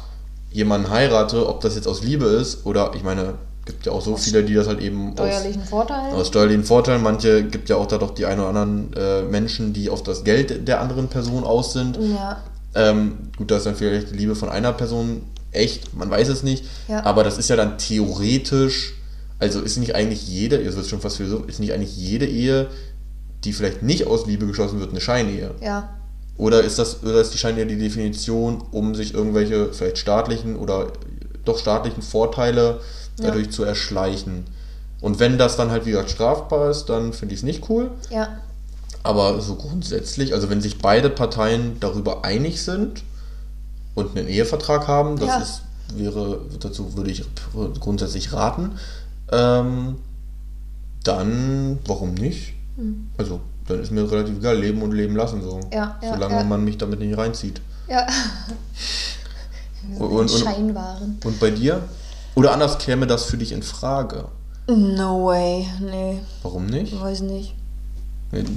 jemanden heirate, ob das jetzt aus Liebe ist oder, ich meine, gibt ja auch so viele, die das halt eben aus, Steuerlichen Vorteil. aus steuerlichen Vorteilen. Manche gibt ja auch da doch die ein oder anderen äh, Menschen, die auf das Geld der anderen Person aus sind. Ja. Ähm, gut, da ist dann vielleicht die Liebe von einer Person echt, man weiß es nicht. Ja. Aber das ist ja dann theoretisch, also ist nicht eigentlich jede, jetzt wird schon fast philosophisch, ist nicht eigentlich jede Ehe, die vielleicht nicht aus Liebe geschlossen wird, eine Scheinehe? Ja. Oder ist das, oder ist die Scheinehe die Definition, um sich irgendwelche vielleicht staatlichen oder doch staatlichen Vorteile Ja. dadurch zu erschleichen? Und wenn das dann halt wie gesagt strafbar ist, dann finde ich es nicht cool. Ja. Aber so grundsätzlich, also wenn sich beide Parteien darüber einig sind und einen Ehevertrag haben, das Ja. ist, wäre, dazu würde ich grundsätzlich raten, ähm, dann warum nicht? Hm. Also, dann ist mir relativ egal, leben und leben lassen so. Ja, ja, Solange ja. man mich damit nicht reinzieht. Ja. Und- und- Scheinwaren. Und bei dir? Oder anders käme das für dich in Frage. No way. Nee. Warum nicht? Weiß nicht.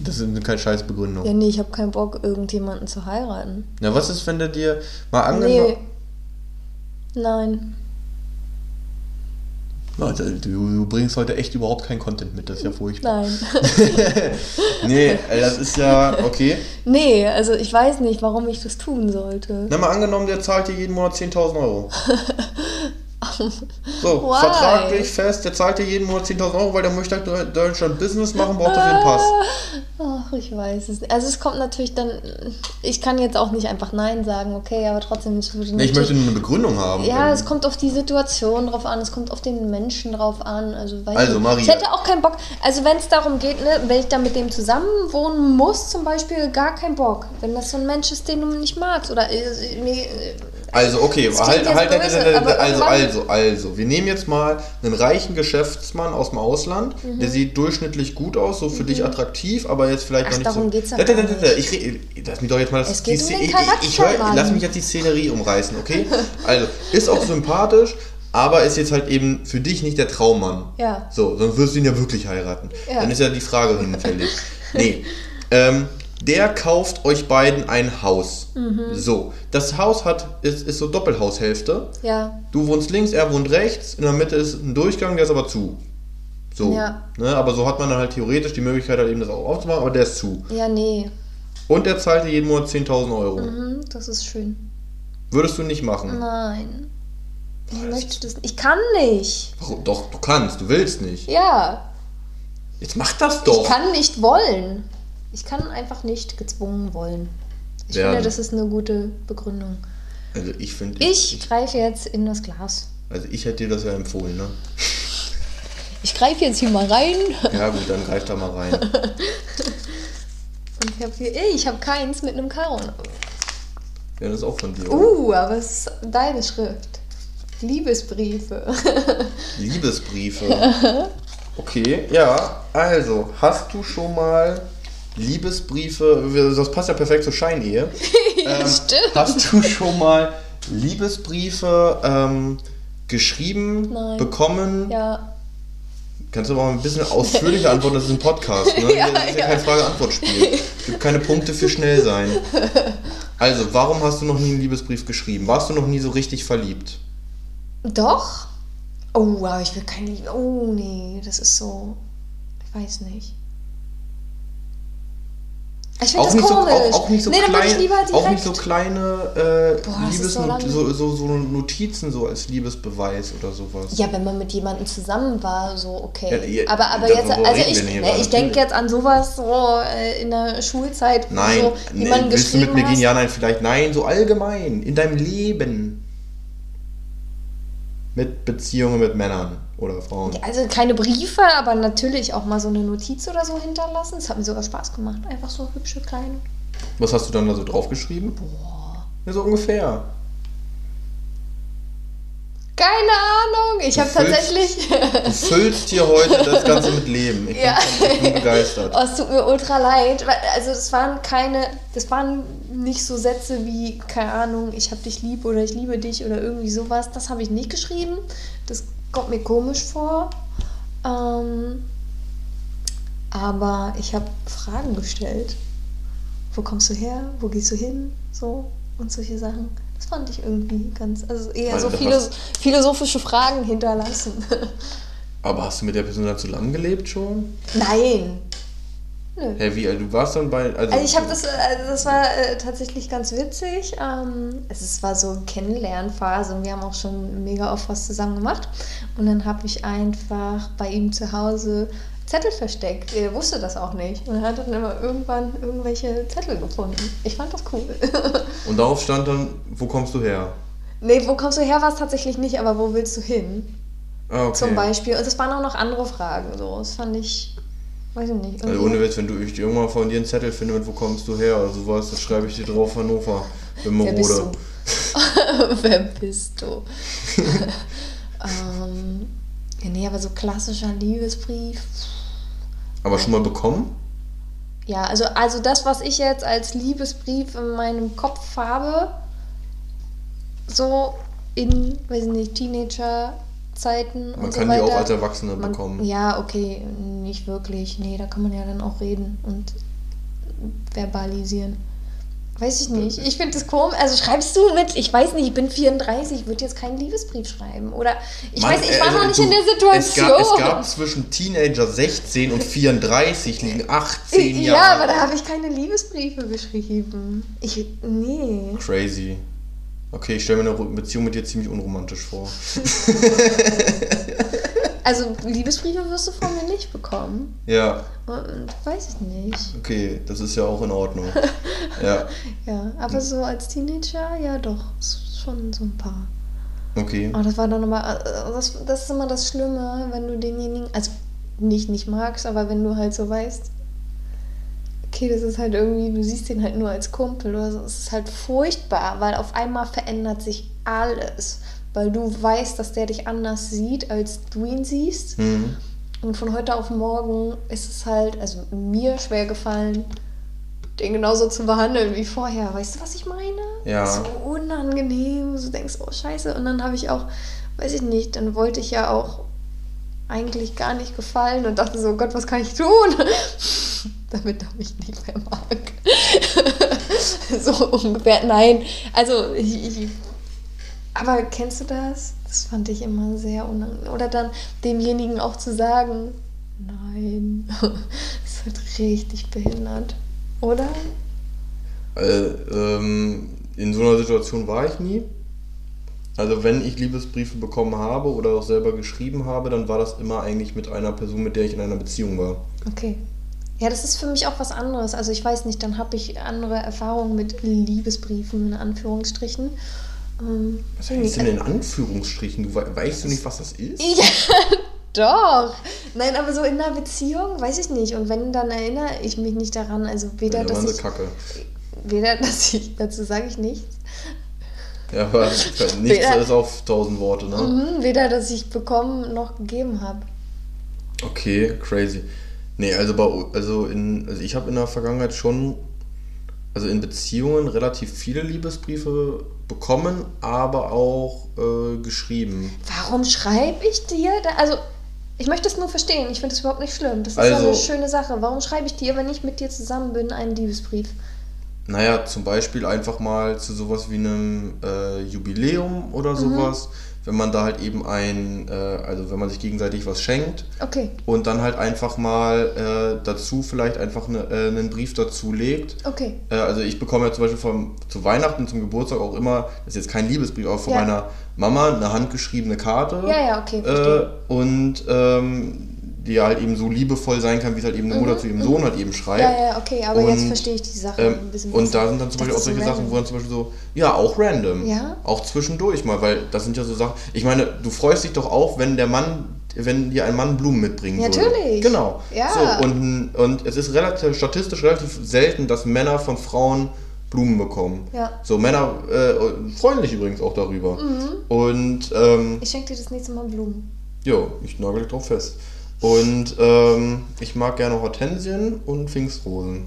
Das ist keine scheiß Begründung. Ja, nee, ich habe keinen Bock, irgendjemanden zu heiraten. Na, was ist, wenn der dir mal angenommen... Nee. Nein. Du, du bringst heute echt überhaupt keinen Content mit, das ist ja furchtbar. Nein. nee, das ist ja okay. nee, also ich weiß nicht, warum ich das tun sollte. Na, mal angenommen, der zahlt dir jeden Monat 10.000 Euro. So, Why? vertraglich fest, der zahlt dir jeden Monat 10.000 Euro, weil der möchte halt in Deutschland Business machen, braucht dafür einen Pass. Ach, ich weiß es nicht. Also es kommt natürlich dann, ich kann jetzt auch nicht einfach Nein sagen, okay, aber trotzdem, es würde Nee, ich möchte nur eine Begründung haben. Ja, Wenn- es kommt auf die Situation drauf an, es kommt auf den Menschen drauf an. Also, weiß Also, ich, Maria. Ich hätte auch keinen Bock. Also, wenn es darum geht, ne, wenn ich dann mit dem zusammen wohnen muss, zum Beispiel, gar keinen Bock. Wenn das so ein Mensch ist, den du nicht magst. Oder. Nee, äh, Also, okay, halt, halt, halt, böse, halt, aber also, also, also, wir nehmen jetzt mal einen reichen Geschäftsmann aus dem Ausland, der sieht durchschnittlich gut aus, so für dich attraktiv, aber jetzt vielleicht Mhm. Ach, noch nicht darum so. geht's ja Da, da, da, da, Ich, lass mich doch jetzt mal das, Es geht die um den ich, ich, Charakter, ich, hör, lass mich jetzt die Szenerie umreißen, okay? Also, ist auch sympathisch, aber ist jetzt halt eben für dich nicht der Traummann. Ja. So, sonst wirst du ihn ja wirklich heiraten. Ja. Dann ist ja die Frage hinfällig. nee. Ähm, der kauft euch beiden ein Haus. Mhm. So, das Haus hat, ist, ist so Doppelhaushälfte. ja. Du wohnst links, er wohnt rechts, in der Mitte ist ein Durchgang, der ist aber zu. So. Ja. Ne, aber so hat man dann halt theoretisch die Möglichkeit, halt eben das auch aufzumachen, aber der ist zu. Ja, nee. Und er zahlt dir jeden Monat 10.000 Euro. Mhm, das ist schön. Würdest du nicht machen? Nein. Ich möchte das. Ich kann nicht. Warum? Doch, du kannst, du willst nicht. Ja. Jetzt mach das doch. Ich kann nicht wollen. Ich kann einfach nicht gezwungen wollen. Ich Werden. finde, das ist eine gute Begründung. also ich finde, Ich greife jetzt in das Glas. also ich hätte dir das ja empfohlen, ne? Ich greife jetzt hier mal rein. Ja gut, dann greif da mal rein. Und ich habe hier, ich habe keins mit einem Karo. Ja, das ist auch von dir. oder? Uh, aber es ist deine Schrift. Liebesbriefe. Liebesbriefe. Okay, ja. Also, hast du schon mal Liebesbriefe, das passt ja perfekt zur Scheinehe. Ähm, Stimmt. Hast du schon mal Liebesbriefe ähm, geschrieben, Nein. bekommen? Ja. Kannst du aber mal ein bisschen ausführlicher antworten, das ist ein Podcast, ne? Ja, das ist ja, ja. kein Frage-Antwort-Spiel. Es gibt keine Punkte für schnell sein. Also, warum hast du noch nie einen Liebesbrief geschrieben? Warst du noch nie so richtig verliebt? Doch? Oh, aber ich will kein Liebe. Oh, nee, das ist so. Ich weiß nicht. Ich finde Auch das nicht, so, komisch. auch, auch nicht so nee, klein, lieber direkt. auch nicht so kleine äh, Boah, Liebes so so, so, so Notizen so als Liebesbeweis oder sowas. Ja, wenn man mit jemandem zusammen war, so okay. Ja, ja, aber aber jetzt, also ich, ne, ich denke jetzt an sowas so äh, in der Schulzeit, Nein, so, wie nee, man willst du mit mir gehen? Ja, nein, vielleicht nein, so allgemein, in deinem Leben. Mit Beziehungen mit Männern oder Frauen. Also keine Briefe, aber natürlich auch mal so eine Notiz oder so hinterlassen. Das hat mir sogar Spaß gemacht. Einfach so hübsche kleine. Was hast du dann da so draufgeschrieben? Boah. Ja, so ungefähr. Keine Ahnung. Ich habe tatsächlich. Du füllst hier heute das Ganze mit Leben. Ich bin, Ja. ich bin begeistert. Oh, es tut mir ultra leid. Also das waren keine, das waren nicht so Sätze wie, keine Ahnung, ich hab dich lieb oder ich liebe dich oder irgendwie sowas. Das habe ich nicht geschrieben. Das kommt mir komisch vor. Ähm, aber ich habe Fragen gestellt. Wo kommst du her? Wo gehst du hin? So und solche Sachen. Das fand ich irgendwie ganz, also eher Also so da philo hast- philosophische Fragen hinterlassen. Aber hast du mit der Person dann zusammengelebt schon? Nein. Nö. Hä, wie, du warst dann bei. Also, Also ich habe das, also das war äh, tatsächlich ganz witzig. Ähm, es ist- war so eine Kennenlernphase und wir haben auch schon mega oft was zusammen gemacht. Und dann habe ich einfach bei ihm zu Hause Zettel versteckt. Er wusste das auch nicht. Und er hat dann immer irgendwann irgendwelche Zettel gefunden. Ich fand das cool. Und darauf stand dann, wo kommst du her? nee, wo kommst du her, war es tatsächlich nicht, aber wo willst du hin? Ah, okay. Zum Beispiel. Und es waren auch noch andere Fragen. So. Das fand ich, weiß ich nicht. Also ohne Witz, wenn du ich irgendwann von dir einen Zettel finde mit wo kommst du her oder sowas, das schreibe ich dir drauf Hannover. Wer bist Wimmerode. du? Wer bist du? ähm, nee, aber so klassischer Liebesbrief. Aber schon mal bekommen? Ja, also, also das, was ich jetzt als Liebesbrief in meinem Kopf habe, so in, weiß ich nicht, Teenagerzeit, Hochzeiten Man und kann so die weiter. auch als Erwachsene man, bekommen. Ja, okay, nicht wirklich. Nee, da kann man ja dann auch reden und verbalisieren. Weiß ich nicht. Ich finde das komisch. Also schreibst du mit, ich weiß nicht, ich bin 34, ich würde jetzt keinen Liebesbrief schreiben. Oder ich Mann, weiß, ich war also noch nicht du- in der Es Situation. gab, es gab zwischen Teenager 16 und 34 liegen 18 Jahre. ja, aber da habe ich keine Liebesbriefe geschrieben. Ich, nee. Crazy. Okay, ich stelle mir eine Beziehung mit dir ziemlich unromantisch vor. Also Liebesbriefe wirst du von mir nicht bekommen. Ja, Und weiß ich nicht. okay, das ist ja auch in Ordnung. Ja, Ja, aber so als Teenager, ja doch, schon so ein paar. okay. Aber das war dann immer, äh, das, das ist immer das Schlimme, wenn du denjenigen, also nicht nicht magst, aber wenn du halt so weißt, okay, das ist halt irgendwie, du siehst den halt nur als Kumpel oder so, es ist halt furchtbar, weil auf einmal verändert sich alles, weil du weißt, dass der dich anders sieht, als du ihn siehst. Mhm. Und von heute auf morgen ist es halt, also mir schwer gefallen, den genauso zu behandeln wie vorher. Weißt du, was ich meine? Ja. So unangenehm. Du denkst, oh Scheiße. Und dann habe ich auch, weiß ich nicht, dann wollte ich ja auch eigentlich gar nicht gefallen und dachte so, Gott, was kann ich tun? Damit er mich nicht mehr mag. so ungefähr. Nein, also ich, ich aber kennst du das? Das fand ich immer sehr unangenehm. Oder dann demjenigen auch zu sagen, nein, das ist halt richtig behindert. Oder? Äh, ähm, in so einer Situation war ich nie. Also wenn ich Liebesbriefe bekommen habe oder auch selber geschrieben habe, dann war das immer eigentlich mit einer Person, mit der ich in einer Beziehung war. Okay. Ja, das ist für mich auch was anderes. Also ich weiß nicht, dann habe ich andere Erfahrungen mit Liebesbriefen in Anführungsstrichen. Ähm, Was heißt denn in Anführungsstrichen? Du we- weißt du nicht, was das ist? Ja, doch. Nein, aber so in einer Beziehung, weiß ich nicht. Und wenn, dann erinnere ich mich nicht daran. Also weder, Ja, dass ich, Kacke. weder, dass ich, dazu sage ich nichts. Ja, aber nichts Weder- ist auf tausend Worte, ne? Mhm, weder, dass ich bekommen noch gegeben habe. Okay, crazy. Nee, also bei also in also ich habe in der Vergangenheit schon also in Beziehungen relativ viele Liebesbriefe bekommen, aber auch äh, geschrieben. Warum schreibe ich dir? Da, also, ich möchte es nur verstehen. Ich finde es überhaupt nicht schlimm. Das ist ja Also- eine schöne Sache. Warum schreibe ich dir, wenn ich mit dir zusammen bin, einen Liebesbrief? Naja, zum Beispiel einfach mal zu sowas wie einem äh, Jubiläum oder sowas, wenn man da halt eben ein, äh, also wenn man sich gegenseitig was schenkt Okay, und dann halt einfach mal äh, dazu vielleicht einfach ne, äh, einen Brief dazu legt. okay. Äh, also ich bekomme ja zum Beispiel vom, zu Weihnachten, zum Geburtstag auch immer, das ist jetzt kein Liebesbrief, aber von Ja. meiner Mama eine handgeschriebene Karte. Ja, ja, okay. Äh, und ähm, die halt eben so liebevoll sein kann, wie es halt eben eine Mutter zu ihrem Sohn halt eben schreibt. Mhm, Ja, ja, okay, aber jetzt Und, verstehe ich die Sache Ähm, ein bisschen und da besser. sind dann zum Beispiel auch ist so solche Sachen, wo dann zum Beispiel so, ja, auch random. Ja? Auch zwischendurch mal, weil das sind ja so Sachen. Ich meine, du freust dich doch auch, wenn der Mann, wenn dir ein Mann Blumen mitbringen Ja, würde. natürlich. Genau. Ja. So, und, und es ist relativ, statistisch relativ selten, dass Männer von Frauen Blumen bekommen. Ja. So, Männer, äh, freuen sich übrigens auch darüber. Mhm. Und, ähm, Ich schenke dir das nächste Mal Blumen. jo, ich nagel drauf fest. Und ähm, ich mag gerne Hortensien und Pfingstrosen.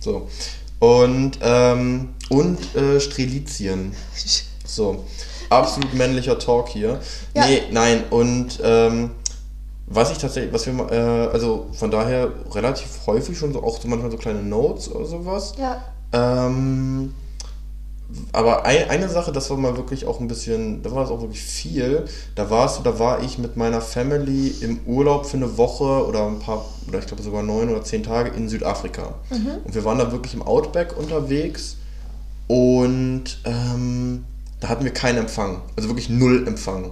So. Und, ähm, und äh, Strelizien. So. Absolut männlicher Talk hier. Ja. Nee, nein. Und ähm, was ich tatsächlich, was wir äh, also von daher relativ häufig schon so, auch so manchmal so kleine Notes oder sowas. Ja. Ähm, aber ein, eine Sache, das war mal wirklich auch ein bisschen, da war es auch wirklich viel. Da war es, so, da war ich mit meiner Family im Urlaub für eine Woche oder ein paar, oder ich glaube sogar neun oder zehn Tage in Südafrika. Und wir waren da wirklich im Outback unterwegs und ähm, da hatten wir keinen Empfang. Also wirklich null Empfang.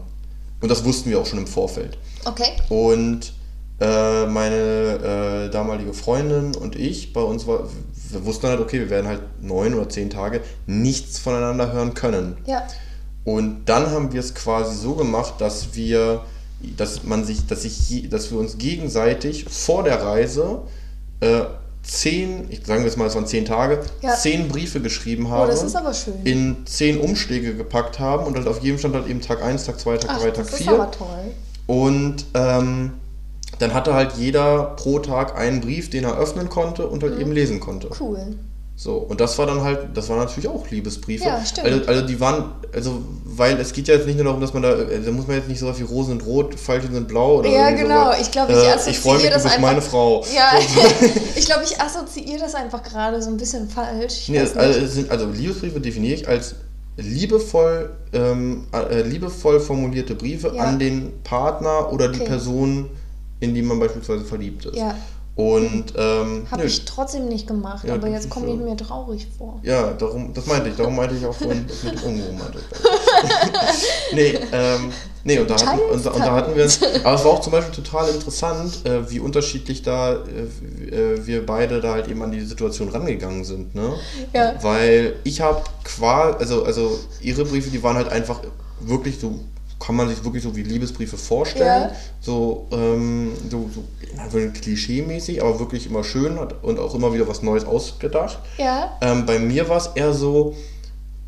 Und das wussten wir auch schon im Vorfeld. Okay. Und äh, meine äh, damalige Freundin und ich, bei uns war, wir wussten halt, okay, wir werden halt neun oder zehn Tage nichts voneinander hören können. Ja. Und dann haben wir es quasi so gemacht, dass wir, dass man sich, dass ich, dass wir uns gegenseitig vor der Reise äh, zehn, ich sagen wir jetzt mal, es waren zehn Tage, Ja. zehn Briefe geschrieben Oh, haben das ist aber schön. in zehn Umschläge gepackt haben und halt auf jedem stand halt eben Tag 1, Tag 2, Tag Ach, 3, Tag das ist 4. aber toll. Und ähm, dann hatte halt jeder pro Tag einen Brief, den er öffnen konnte und halt eben lesen konnte. Cool. So, und das war dann halt, das waren natürlich auch Liebesbriefe. Ja, stimmt. Also, also die waren, also, weil es geht ja jetzt nicht nur darum, dass man da, äh, da muss man jetzt nicht so viel Rosen sind rot, Pfeilchen sind blau oder Ja, genau. sowas. Ich glaube, ich äh, assoziiere Ich freue mich, das einfach- meine Frau. Ja, So. ich glaube, ich assoziiere das einfach gerade so ein bisschen falsch. Ich Nee, also, sind, also Liebesbriefe definiere ich als liebevoll, ähm, äh, liebevoll formulierte Briefe Ja. an den Partner oder die Okay. Person, in die man beispielsweise verliebt ist. Ja. Und ähm, Habe ich trotzdem nicht gemacht, Ja, aber jetzt komme ich mir traurig vor. ja, darum, das meinte ich, darum meinte ich auch vorhin das mit dem Unruhe meinte ich. nee, ähm, nee, und da, hatten, und, und da hatten wir, aber es war auch zum Beispiel total interessant, äh, wie unterschiedlich da äh, äh, wir beide da halt eben an die Situation rangegangen sind, ne? Ja. Weil ich habe quasi, also, also ihre Briefe, die waren halt einfach wirklich so, kann man sich wirklich so wie Liebesbriefe vorstellen. Ja. So, ähm, so, so ja, klischee-mäßig, aber wirklich immer schön hat und auch immer wieder was Neues ausgedacht. Ja. Ähm, bei mir war es eher so,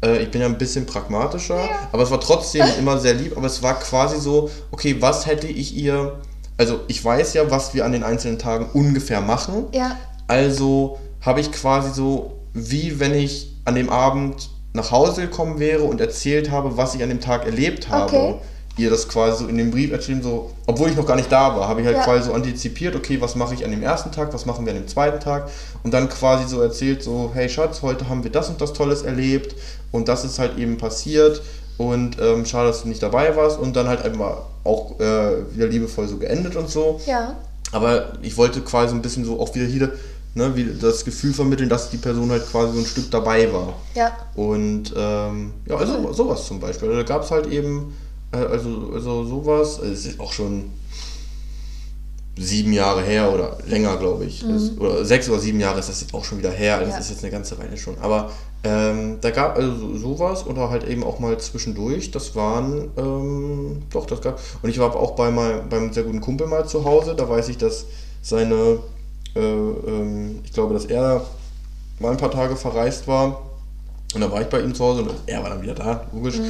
äh, ich bin ja ein bisschen pragmatischer, Ja. aber es war trotzdem immer sehr lieb, aber es war quasi so, okay, was hätte ich ihr, also ich weiß ja, was wir an den einzelnen Tagen ungefähr machen. Ja. Also habe ich quasi so, wie wenn ich an dem Abend nach Hause gekommen wäre und erzählt habe, was ich an dem Tag erlebt habe. Okay. Ihr das quasi so in dem Brief erzählen, so, obwohl ich noch gar nicht da war, habe ich halt Ja. quasi so antizipiert, okay, was mache ich an dem ersten Tag, was machen wir an dem zweiten Tag und dann quasi so erzählt, so, hey Schatz, heute haben wir das und das Tolles erlebt und das ist halt eben passiert und ähm, schade, dass du nicht dabei warst und dann halt einfach auch äh, wieder liebevoll so geendet und so. Ja. Aber ich wollte quasi ein bisschen so auch wieder hier ne, wie das Gefühl vermitteln, dass die Person halt quasi so ein Stück dabei war. Ja. Und ähm, ja, also sowas zum Beispiel. Also, da gab es halt eben, äh, also, also sowas, es ist auch schon sieben Jahre her oder länger, glaube ich. Ist, oder sechs oder sieben Jahre ist das jetzt auch schon wieder her. Das Mhm. Ja. ist jetzt eine ganze Weile schon. Aber ähm, da gab also so- sowas oder halt eben auch mal zwischendurch. Das waren, ähm, doch, das gab. Und ich war auch bei mein, beim sehr guten Kumpel mal zu Hause. Da weiß ich, dass seine, äh, ähm, ich glaube, dass er mal ein paar Tage verreist war. Und dann war ich bei ihm zu Hause und er war dann wieder da, logisch.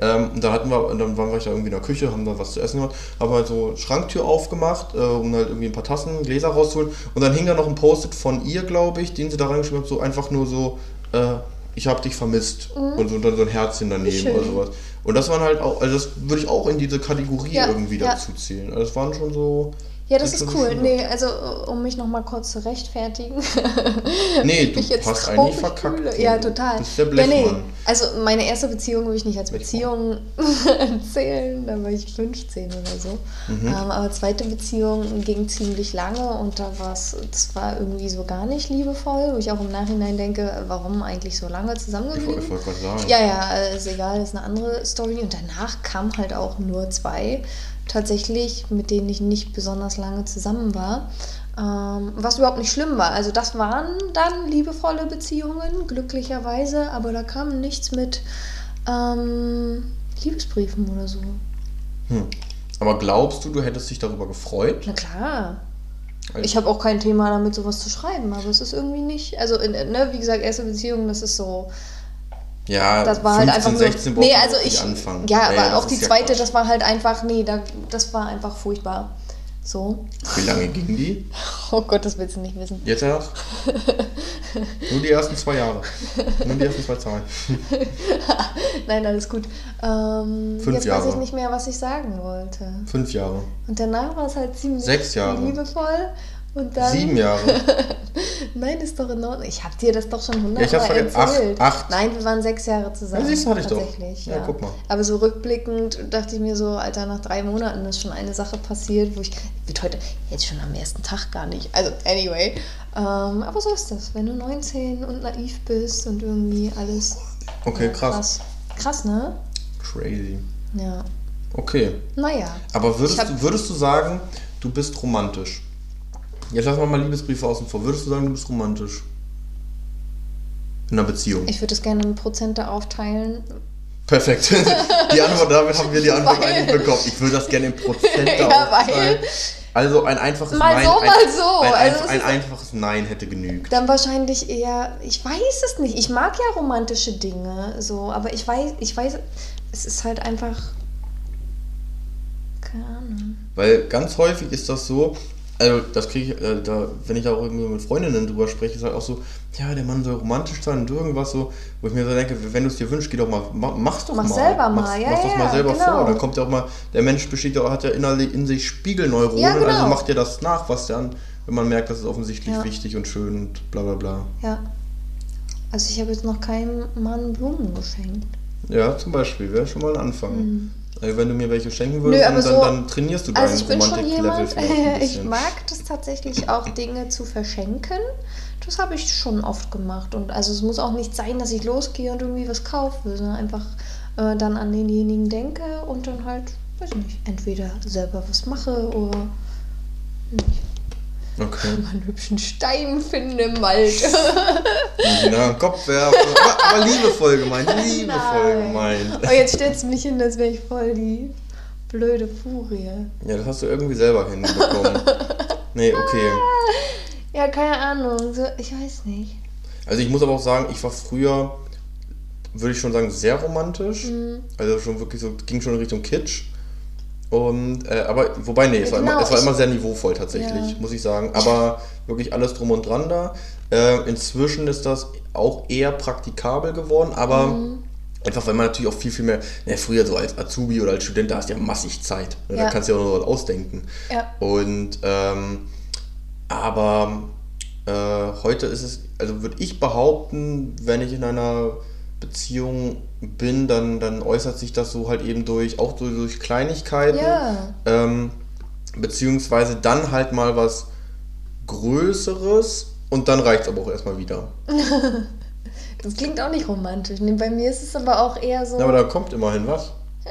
Ähm, und da hatten wir, dann waren wir da irgendwie in der Küche, haben da was zu essen gemacht, haben halt so Schranktür aufgemacht, äh, um halt irgendwie ein paar Tassen, Gläser rauszuholen. Und dann hing da noch ein Post-it von ihr, glaube ich, den sie da reingeschrieben hat, so einfach nur so, äh, ich habe dich vermisst. Und so, dann so ein Herzchen daneben Schön. oder sowas. Und das waren halt auch, also das würde ich auch in diese Kategorie Ja, irgendwie ja. dazu zählen. Also das waren schon so. Ja, das ist cool. Nee, also um mich nochmal kurz zu rechtfertigen. Nee, du mich jetzt hast eigentlich verkackt. fühle. Ja, total. bist der ja, nee. Also meine erste Beziehung würde ich nicht als Beziehung zählen. Da war ich 15 oder so. Mhm. Ähm, aber zweite Beziehung ging ziemlich lange und da war es, das war irgendwie so gar nicht liebevoll, wo ich auch im Nachhinein denke, warum eigentlich so lange Ich zusammengeblieben? ich wollte gerade sagen. Ja, ja, ist egal, ist eine andere Story. Und danach kamen halt auch nur zwei, tatsächlich, mit denen ich nicht besonders lange zusammen war. Ähm, was überhaupt nicht schlimm war. Also das waren dann liebevolle Beziehungen, glücklicherweise, aber da kam nichts mit ähm, Liebesbriefen oder so. Hm. Aber glaubst du, du hättest dich darüber gefreut? Na klar. Also- Ich habe auch kein Thema damit, sowas zu schreiben, aber es ist irgendwie nicht. Also, in, ne, wie gesagt, erste Beziehung, das ist so. Ja, Das war halt einfach nur. 16 braucht nee, also ich. anfangen. Ja, aber das auch die ja zweite, Quatsch. das war halt einfach. Nee, da, das war einfach furchtbar. So. Wie lange ging die? Oh Gott, das willst du nicht wissen. Jetzt erst? Nur die ersten zwei Jahre. Nur die ersten zwei Zahlen. Nein, alles gut. Ähm, Fünf jetzt Jahre. weiß ich nicht mehr, was ich sagen wollte. Fünf Jahre. Und danach war es halt ziemlich Sechs Jahre. liebevoll. Und dann. Sieben Jahre. Nein, ist doch in Ordnung. Ich habe dir das doch schon Ja, hundertmal ich hab's vergessen. Acht, erzählt. acht. Nein, wir waren sechs Jahre zusammen. Ja, siehst du, hatte ich doch. tatsächlich, Ja, guck mal. Aber so rückblickend dachte ich mir so, Alter, nach drei Monaten ist schon eine Sache passiert, wo ich, wird heute, jetzt schon am ersten Tag gar nicht. Also, anyway. Ähm, aber so ist das. Wenn du 19 und naiv bist und irgendwie alles. Okay, Ja, krass. krass. Krass, ne? Crazy. Ja. Okay. Naja. Aber würdest, hab- würdest du sagen, du bist romantisch? Jetzt lassen wir mal Liebesbriefe außen vor. Würdest du sagen, du bist romantisch? In einer Beziehung. Ich würde es gerne in Prozente aufteilen. Perfekt. Die Antwort, damit haben wir die Antwort Weil- eigentlich bekommen. Ich würde das gerne in Prozente Ja, aufteilen. weil- Also ein einfaches Mal Nein. so, ein, mal so. Ein, Also ein, es ein einfaches Nein hätte genügt. Dann wahrscheinlich eher, ich weiß es nicht. Ich mag ja romantische Dinge, so, aber ich weiß, ich weiß, es ist halt einfach. Keine Ahnung. Weil ganz häufig ist das so, Also, das kriege ich, äh, da, wenn ich da auch irgendwie mit Freundinnen drüber spreche, ist halt auch so, ja, der Mann soll romantisch sein und irgendwas so, wo ich mir so denke, wenn du es dir wünschst, geh doch mal, mach, mach's doch Mach's mal. selber mal, mach's, ja, mach's doch ja, mal selber genau. vor. Dann kommt ja auch mal, der Mensch besteht ja, hat ja innerlich in sich Spiegelneuronen, Ja, genau. also macht dir das nach, was dann, wenn man merkt, das ist offensichtlich Ja. wichtig und schön und bla bla bla. Ja. Also ich habe jetzt noch keinem Mann Blumen geschenkt. Ja, zum Beispiel, wäre schon mal ein Anfang. Mhm. Also wenn du mir welche schenken Nö, würdest, aber dann, so- dann trainierst du Also ich bin schon Romantik-Level jemand, vielleicht ich mag das tatsächlich auch, Dinge zu verschenken. Das habe ich schon oft gemacht. Und also es muss auch nicht sein, dass ich losgehe und irgendwie was kaufe, sondern einfach äh, dann an denjenigen denke und dann halt, weiß ich nicht, entweder selber was mache oder nicht. Okay. mal einen hübschen Stein finden im Wald. Den Kopf werfen. Aber, aber liebevoll gemeint, liebevoll Nein. gemeint. Oh, jetzt stellst du mich hin, als wäre ich voll die blöde Furie. Ja, das hast du irgendwie selber hinbekommen. Nee, okay. Ja, keine Ahnung. So, ich weiß nicht. Also ich muss aber auch sagen, ich war früher, würde ich schon sagen, sehr romantisch. Mhm. Also schon wirklich so, ging schon in Richtung Kitsch. Und, äh, aber, wobei, nee, es war, Genau, immer, es war immer sehr niveauvoll tatsächlich, Ja. muss ich sagen. Aber wirklich alles drum und dran da. Äh, inzwischen ist das auch eher praktikabel geworden, aber Mhm. einfach, weil man natürlich auch viel, viel mehr, ja, früher so als Azubi oder als Student, da hast du ja massig Zeit. Ne? Da Ja. kannst du ja auch noch was ausdenken. Ja. Und ähm, aber äh, heute ist es, also würde ich behaupten, wenn ich in einer Beziehung bin, dann, dann äußert sich das so halt eben durch, auch so durch Kleinigkeiten. Ja. Ähm, beziehungsweise dann halt mal was Größeres und dann reicht es aber auch erstmal wieder. Das klingt auch nicht romantisch. Nee, bei mir ist es aber auch eher so. Ja, aber da kommt immerhin was.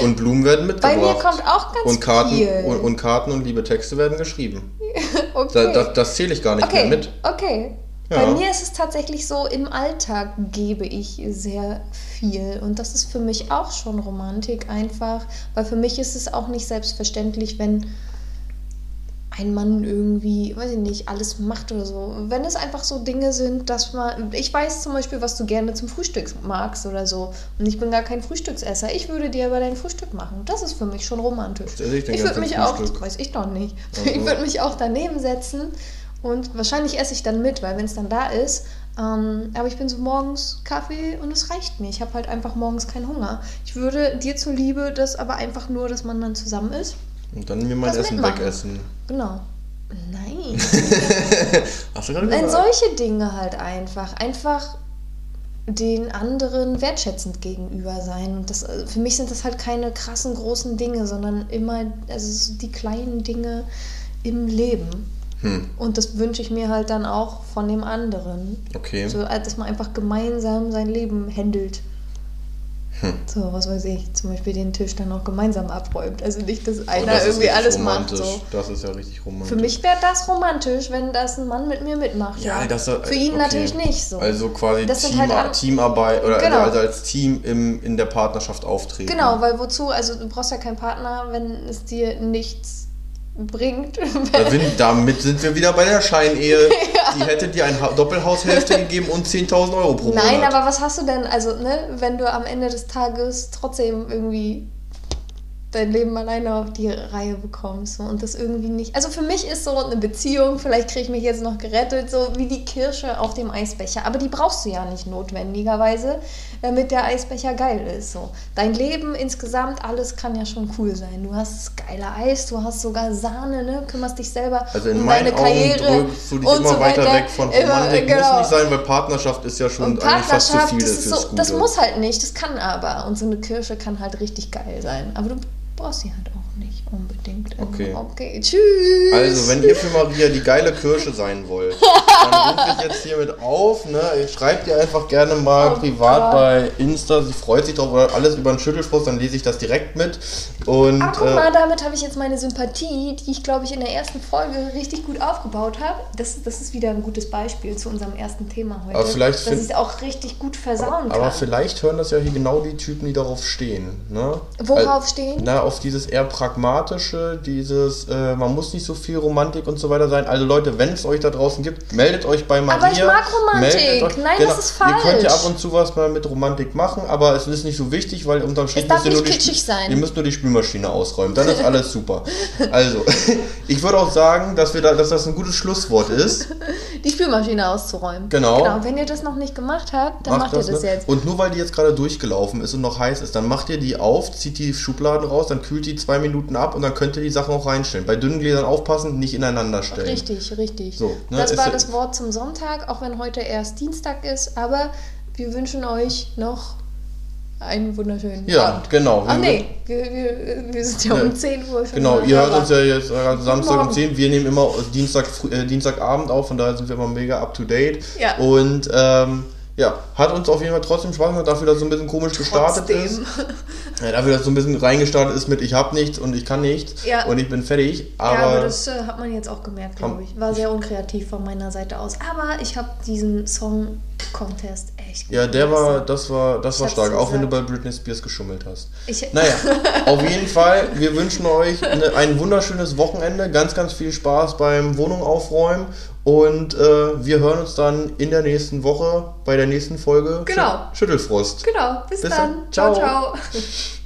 und, und Blumen werden mitgebracht. bei mir kommt auch ganz und Karten viel. und, und Karten und liebe Texte werden geschrieben. okay. Da, das, das zähle ich gar nicht okay. mehr mit. Okay. Ja. Bei mir ist es tatsächlich so, im Alltag gebe ich sehr viel. Und das ist für mich auch schon Romantik einfach, weil für mich ist es auch nicht selbstverständlich, wenn ein Mann irgendwie, weiß ich nicht, alles macht oder so. Wenn es einfach so Dinge sind, dass man. Ich weiß zum Beispiel, was du gerne zum Frühstück magst oder so. Und ich bin gar kein Frühstücksesser. Ich würde dir aber dein Frühstück machen. Das ist für mich schon romantisch. Ich Ich würde mich auch, Frühstück? weiß ich doch nicht. Ach so. Ich würde mich auch daneben setzen und wahrscheinlich esse ich dann mit, weil wenn es dann da ist. Ähm, aber ich bin so morgens Kaffee und es reicht mir. Ich habe halt einfach morgens keinen Hunger. Ich würde dir zuliebe das aber einfach nur, dass man dann zusammen ist. Und dann mir mein Essen mitmachen. wegessen. Genau. Nein. Hast du gerade Nein, solche Dinge halt einfach. Einfach den anderen wertschätzend gegenüber sein. Und das, äh, für mich sind das halt keine krassen großen Dinge, sondern immer also so die kleinen Dinge im Leben. Hm, Und das wünsche ich mir halt dann auch von dem anderen. okay. So, dass man einfach gemeinsam sein Leben händelt. Hm. So, was weiß ich, zum Beispiel den Tisch dann auch gemeinsam abräumt. Also nicht, dass Oh, einer das ist irgendwie alles macht. romantisch. So. Das ist ja richtig romantisch. Für mich wäre das romantisch, wenn das ein Mann mit mir mitmacht. Ja, das Für ihn okay. natürlich nicht so. Also quasi Das Team, halt Teamarbeit oder Genau. also als Team im, in der Partnerschaft auftreten. Genau, weil wozu? Also du brauchst ja keinen Partner, wenn es dir nichts bringt. Da bin, damit sind wir wieder bei der Scheinehe. Die hätte dir ein Ha- Doppelhaushälfte gegeben und 10.000 Euro pro Monat. Nein, aber was hast du denn, also, ne, wenn du am Ende des Tages trotzdem irgendwie dein Leben alleine auf die Reihe bekommst so, und das irgendwie nicht. Also für mich ist so eine Beziehung, vielleicht kriege ich mich jetzt noch gerettet, so wie die Kirsche auf dem Eisbecher. Aber die brauchst du ja nicht notwendigerweise, damit der Eisbecher geil ist. So. Dein Leben insgesamt, alles kann ja schon cool sein. Du hast das geile Eis, du hast sogar Sahne, ne? kümmerst dich selber Also in um deine Augen Karriere du dich und immer so weiter weiter. weg von Immer, Romantik. genau. Muss nicht sein, weil Partnerschaft ist ja schon Und eigentlich fast zu viel das, ist so, das muss halt nicht, das kann aber. Und so eine Kirsche kann halt richtig geil sein. Aber du brauchst sie halt auch unbedingt. immer. Okay. Okay, tschüss. Also, wenn ihr für Maria die geile Kirsche sein wollt, dann rufe ich jetzt hiermit auf. Ne? Schreibt ihr einfach gerne mal Oh privat Gott. bei Insta. Sie freut sich drauf oder alles über einen Schüttelfrost, dann lese ich das direkt mit. Und Aber guck äh, mal, damit habe ich jetzt meine Sympathie, die ich glaube ich in der ersten Folge richtig gut aufgebaut habe. Das, das ist wieder ein gutes Beispiel zu unserem ersten Thema heute. Aber vielleicht dass ich es auch richtig gut versauen aber kann. vielleicht hören das ja hier genau die Typen, die darauf stehen. Ne? Worauf Al- stehen? Na, auf dieses eher pragmatische, dieses, äh, man muss nicht so viel Romantik und so weiter sein. Also Leute, wenn es euch da draußen gibt, meldet euch bei Maria. Aber ich mag Romantik. Euch- Nein, genau. das ist Ihr könnt ja falsch. ab und zu was mal mit Romantik machen, aber es ist nicht so wichtig, weil unterm Strich müsst ihr nur die, kitschig sein. Ihr müsst nur die Spülmaschine ausräumt. Dann ist alles super. Also, ich würde auch sagen, dass, wir da, dass das ein gutes Schlusswort ist. Die Spülmaschine auszuräumen. Genau. Genau, wenn ihr das noch nicht gemacht habt, dann macht, ihr das ne? jetzt. Und nur weil die jetzt gerade durchgelaufen ist und noch heiß ist, dann macht ihr die auf, zieht die Schubladen raus, dann kühlt die zwei Minuten ab und dann könnt ihr die Sachen auch reinstellen. Bei dünnen Gläsern aufpassen, nicht ineinander stellen. Richtig, richtig. So, ne, das war ja- das Wort zum Sonntag, auch wenn heute erst Dienstag ist, aber wir wünschen euch noch einen wunderschönen Ja, Abend. genau. Ach Wir- nee, wir, wir, wir sind ja Ja. um 10 Uhr schon Genau, ihr hört uns ja jetzt äh, Samstag um Morgen. 10. Wir nehmen immer Dienstag, äh, Dienstagabend auf, von daher sind wir immer mega up to date. Ja. Und ähm, ja, hat uns auf jeden Fall trotzdem Spaß gemacht, dafür, dass es so ein bisschen komisch gestartet ist. Trotzdem. Ja, dafür, dass es so ein bisschen reingestartet ist mit ich hab nichts und ich kann nichts Ja. und ich bin fertig. Aber, ja, aber das äh, hat man jetzt auch gemerkt, glaube ich. War sehr unkreativ von meiner Seite aus. Aber ich habe diesen Song Contest echt ja, der war, das war, das war stark, auch wenn du bei. Britney Spears geschummelt hast. Ich, Naja, auf jeden Fall, wir wünschen euch eine, ein wunderschönes Wochenende, ganz, ganz viel Spaß beim Wohnung aufräumen und äh, wir hören uns dann in der nächsten Woche bei der nächsten Folge Genau. Schü- Schüttelfrost. Genau, bis, Bis dann. dann. Ciao. ciao. ciao.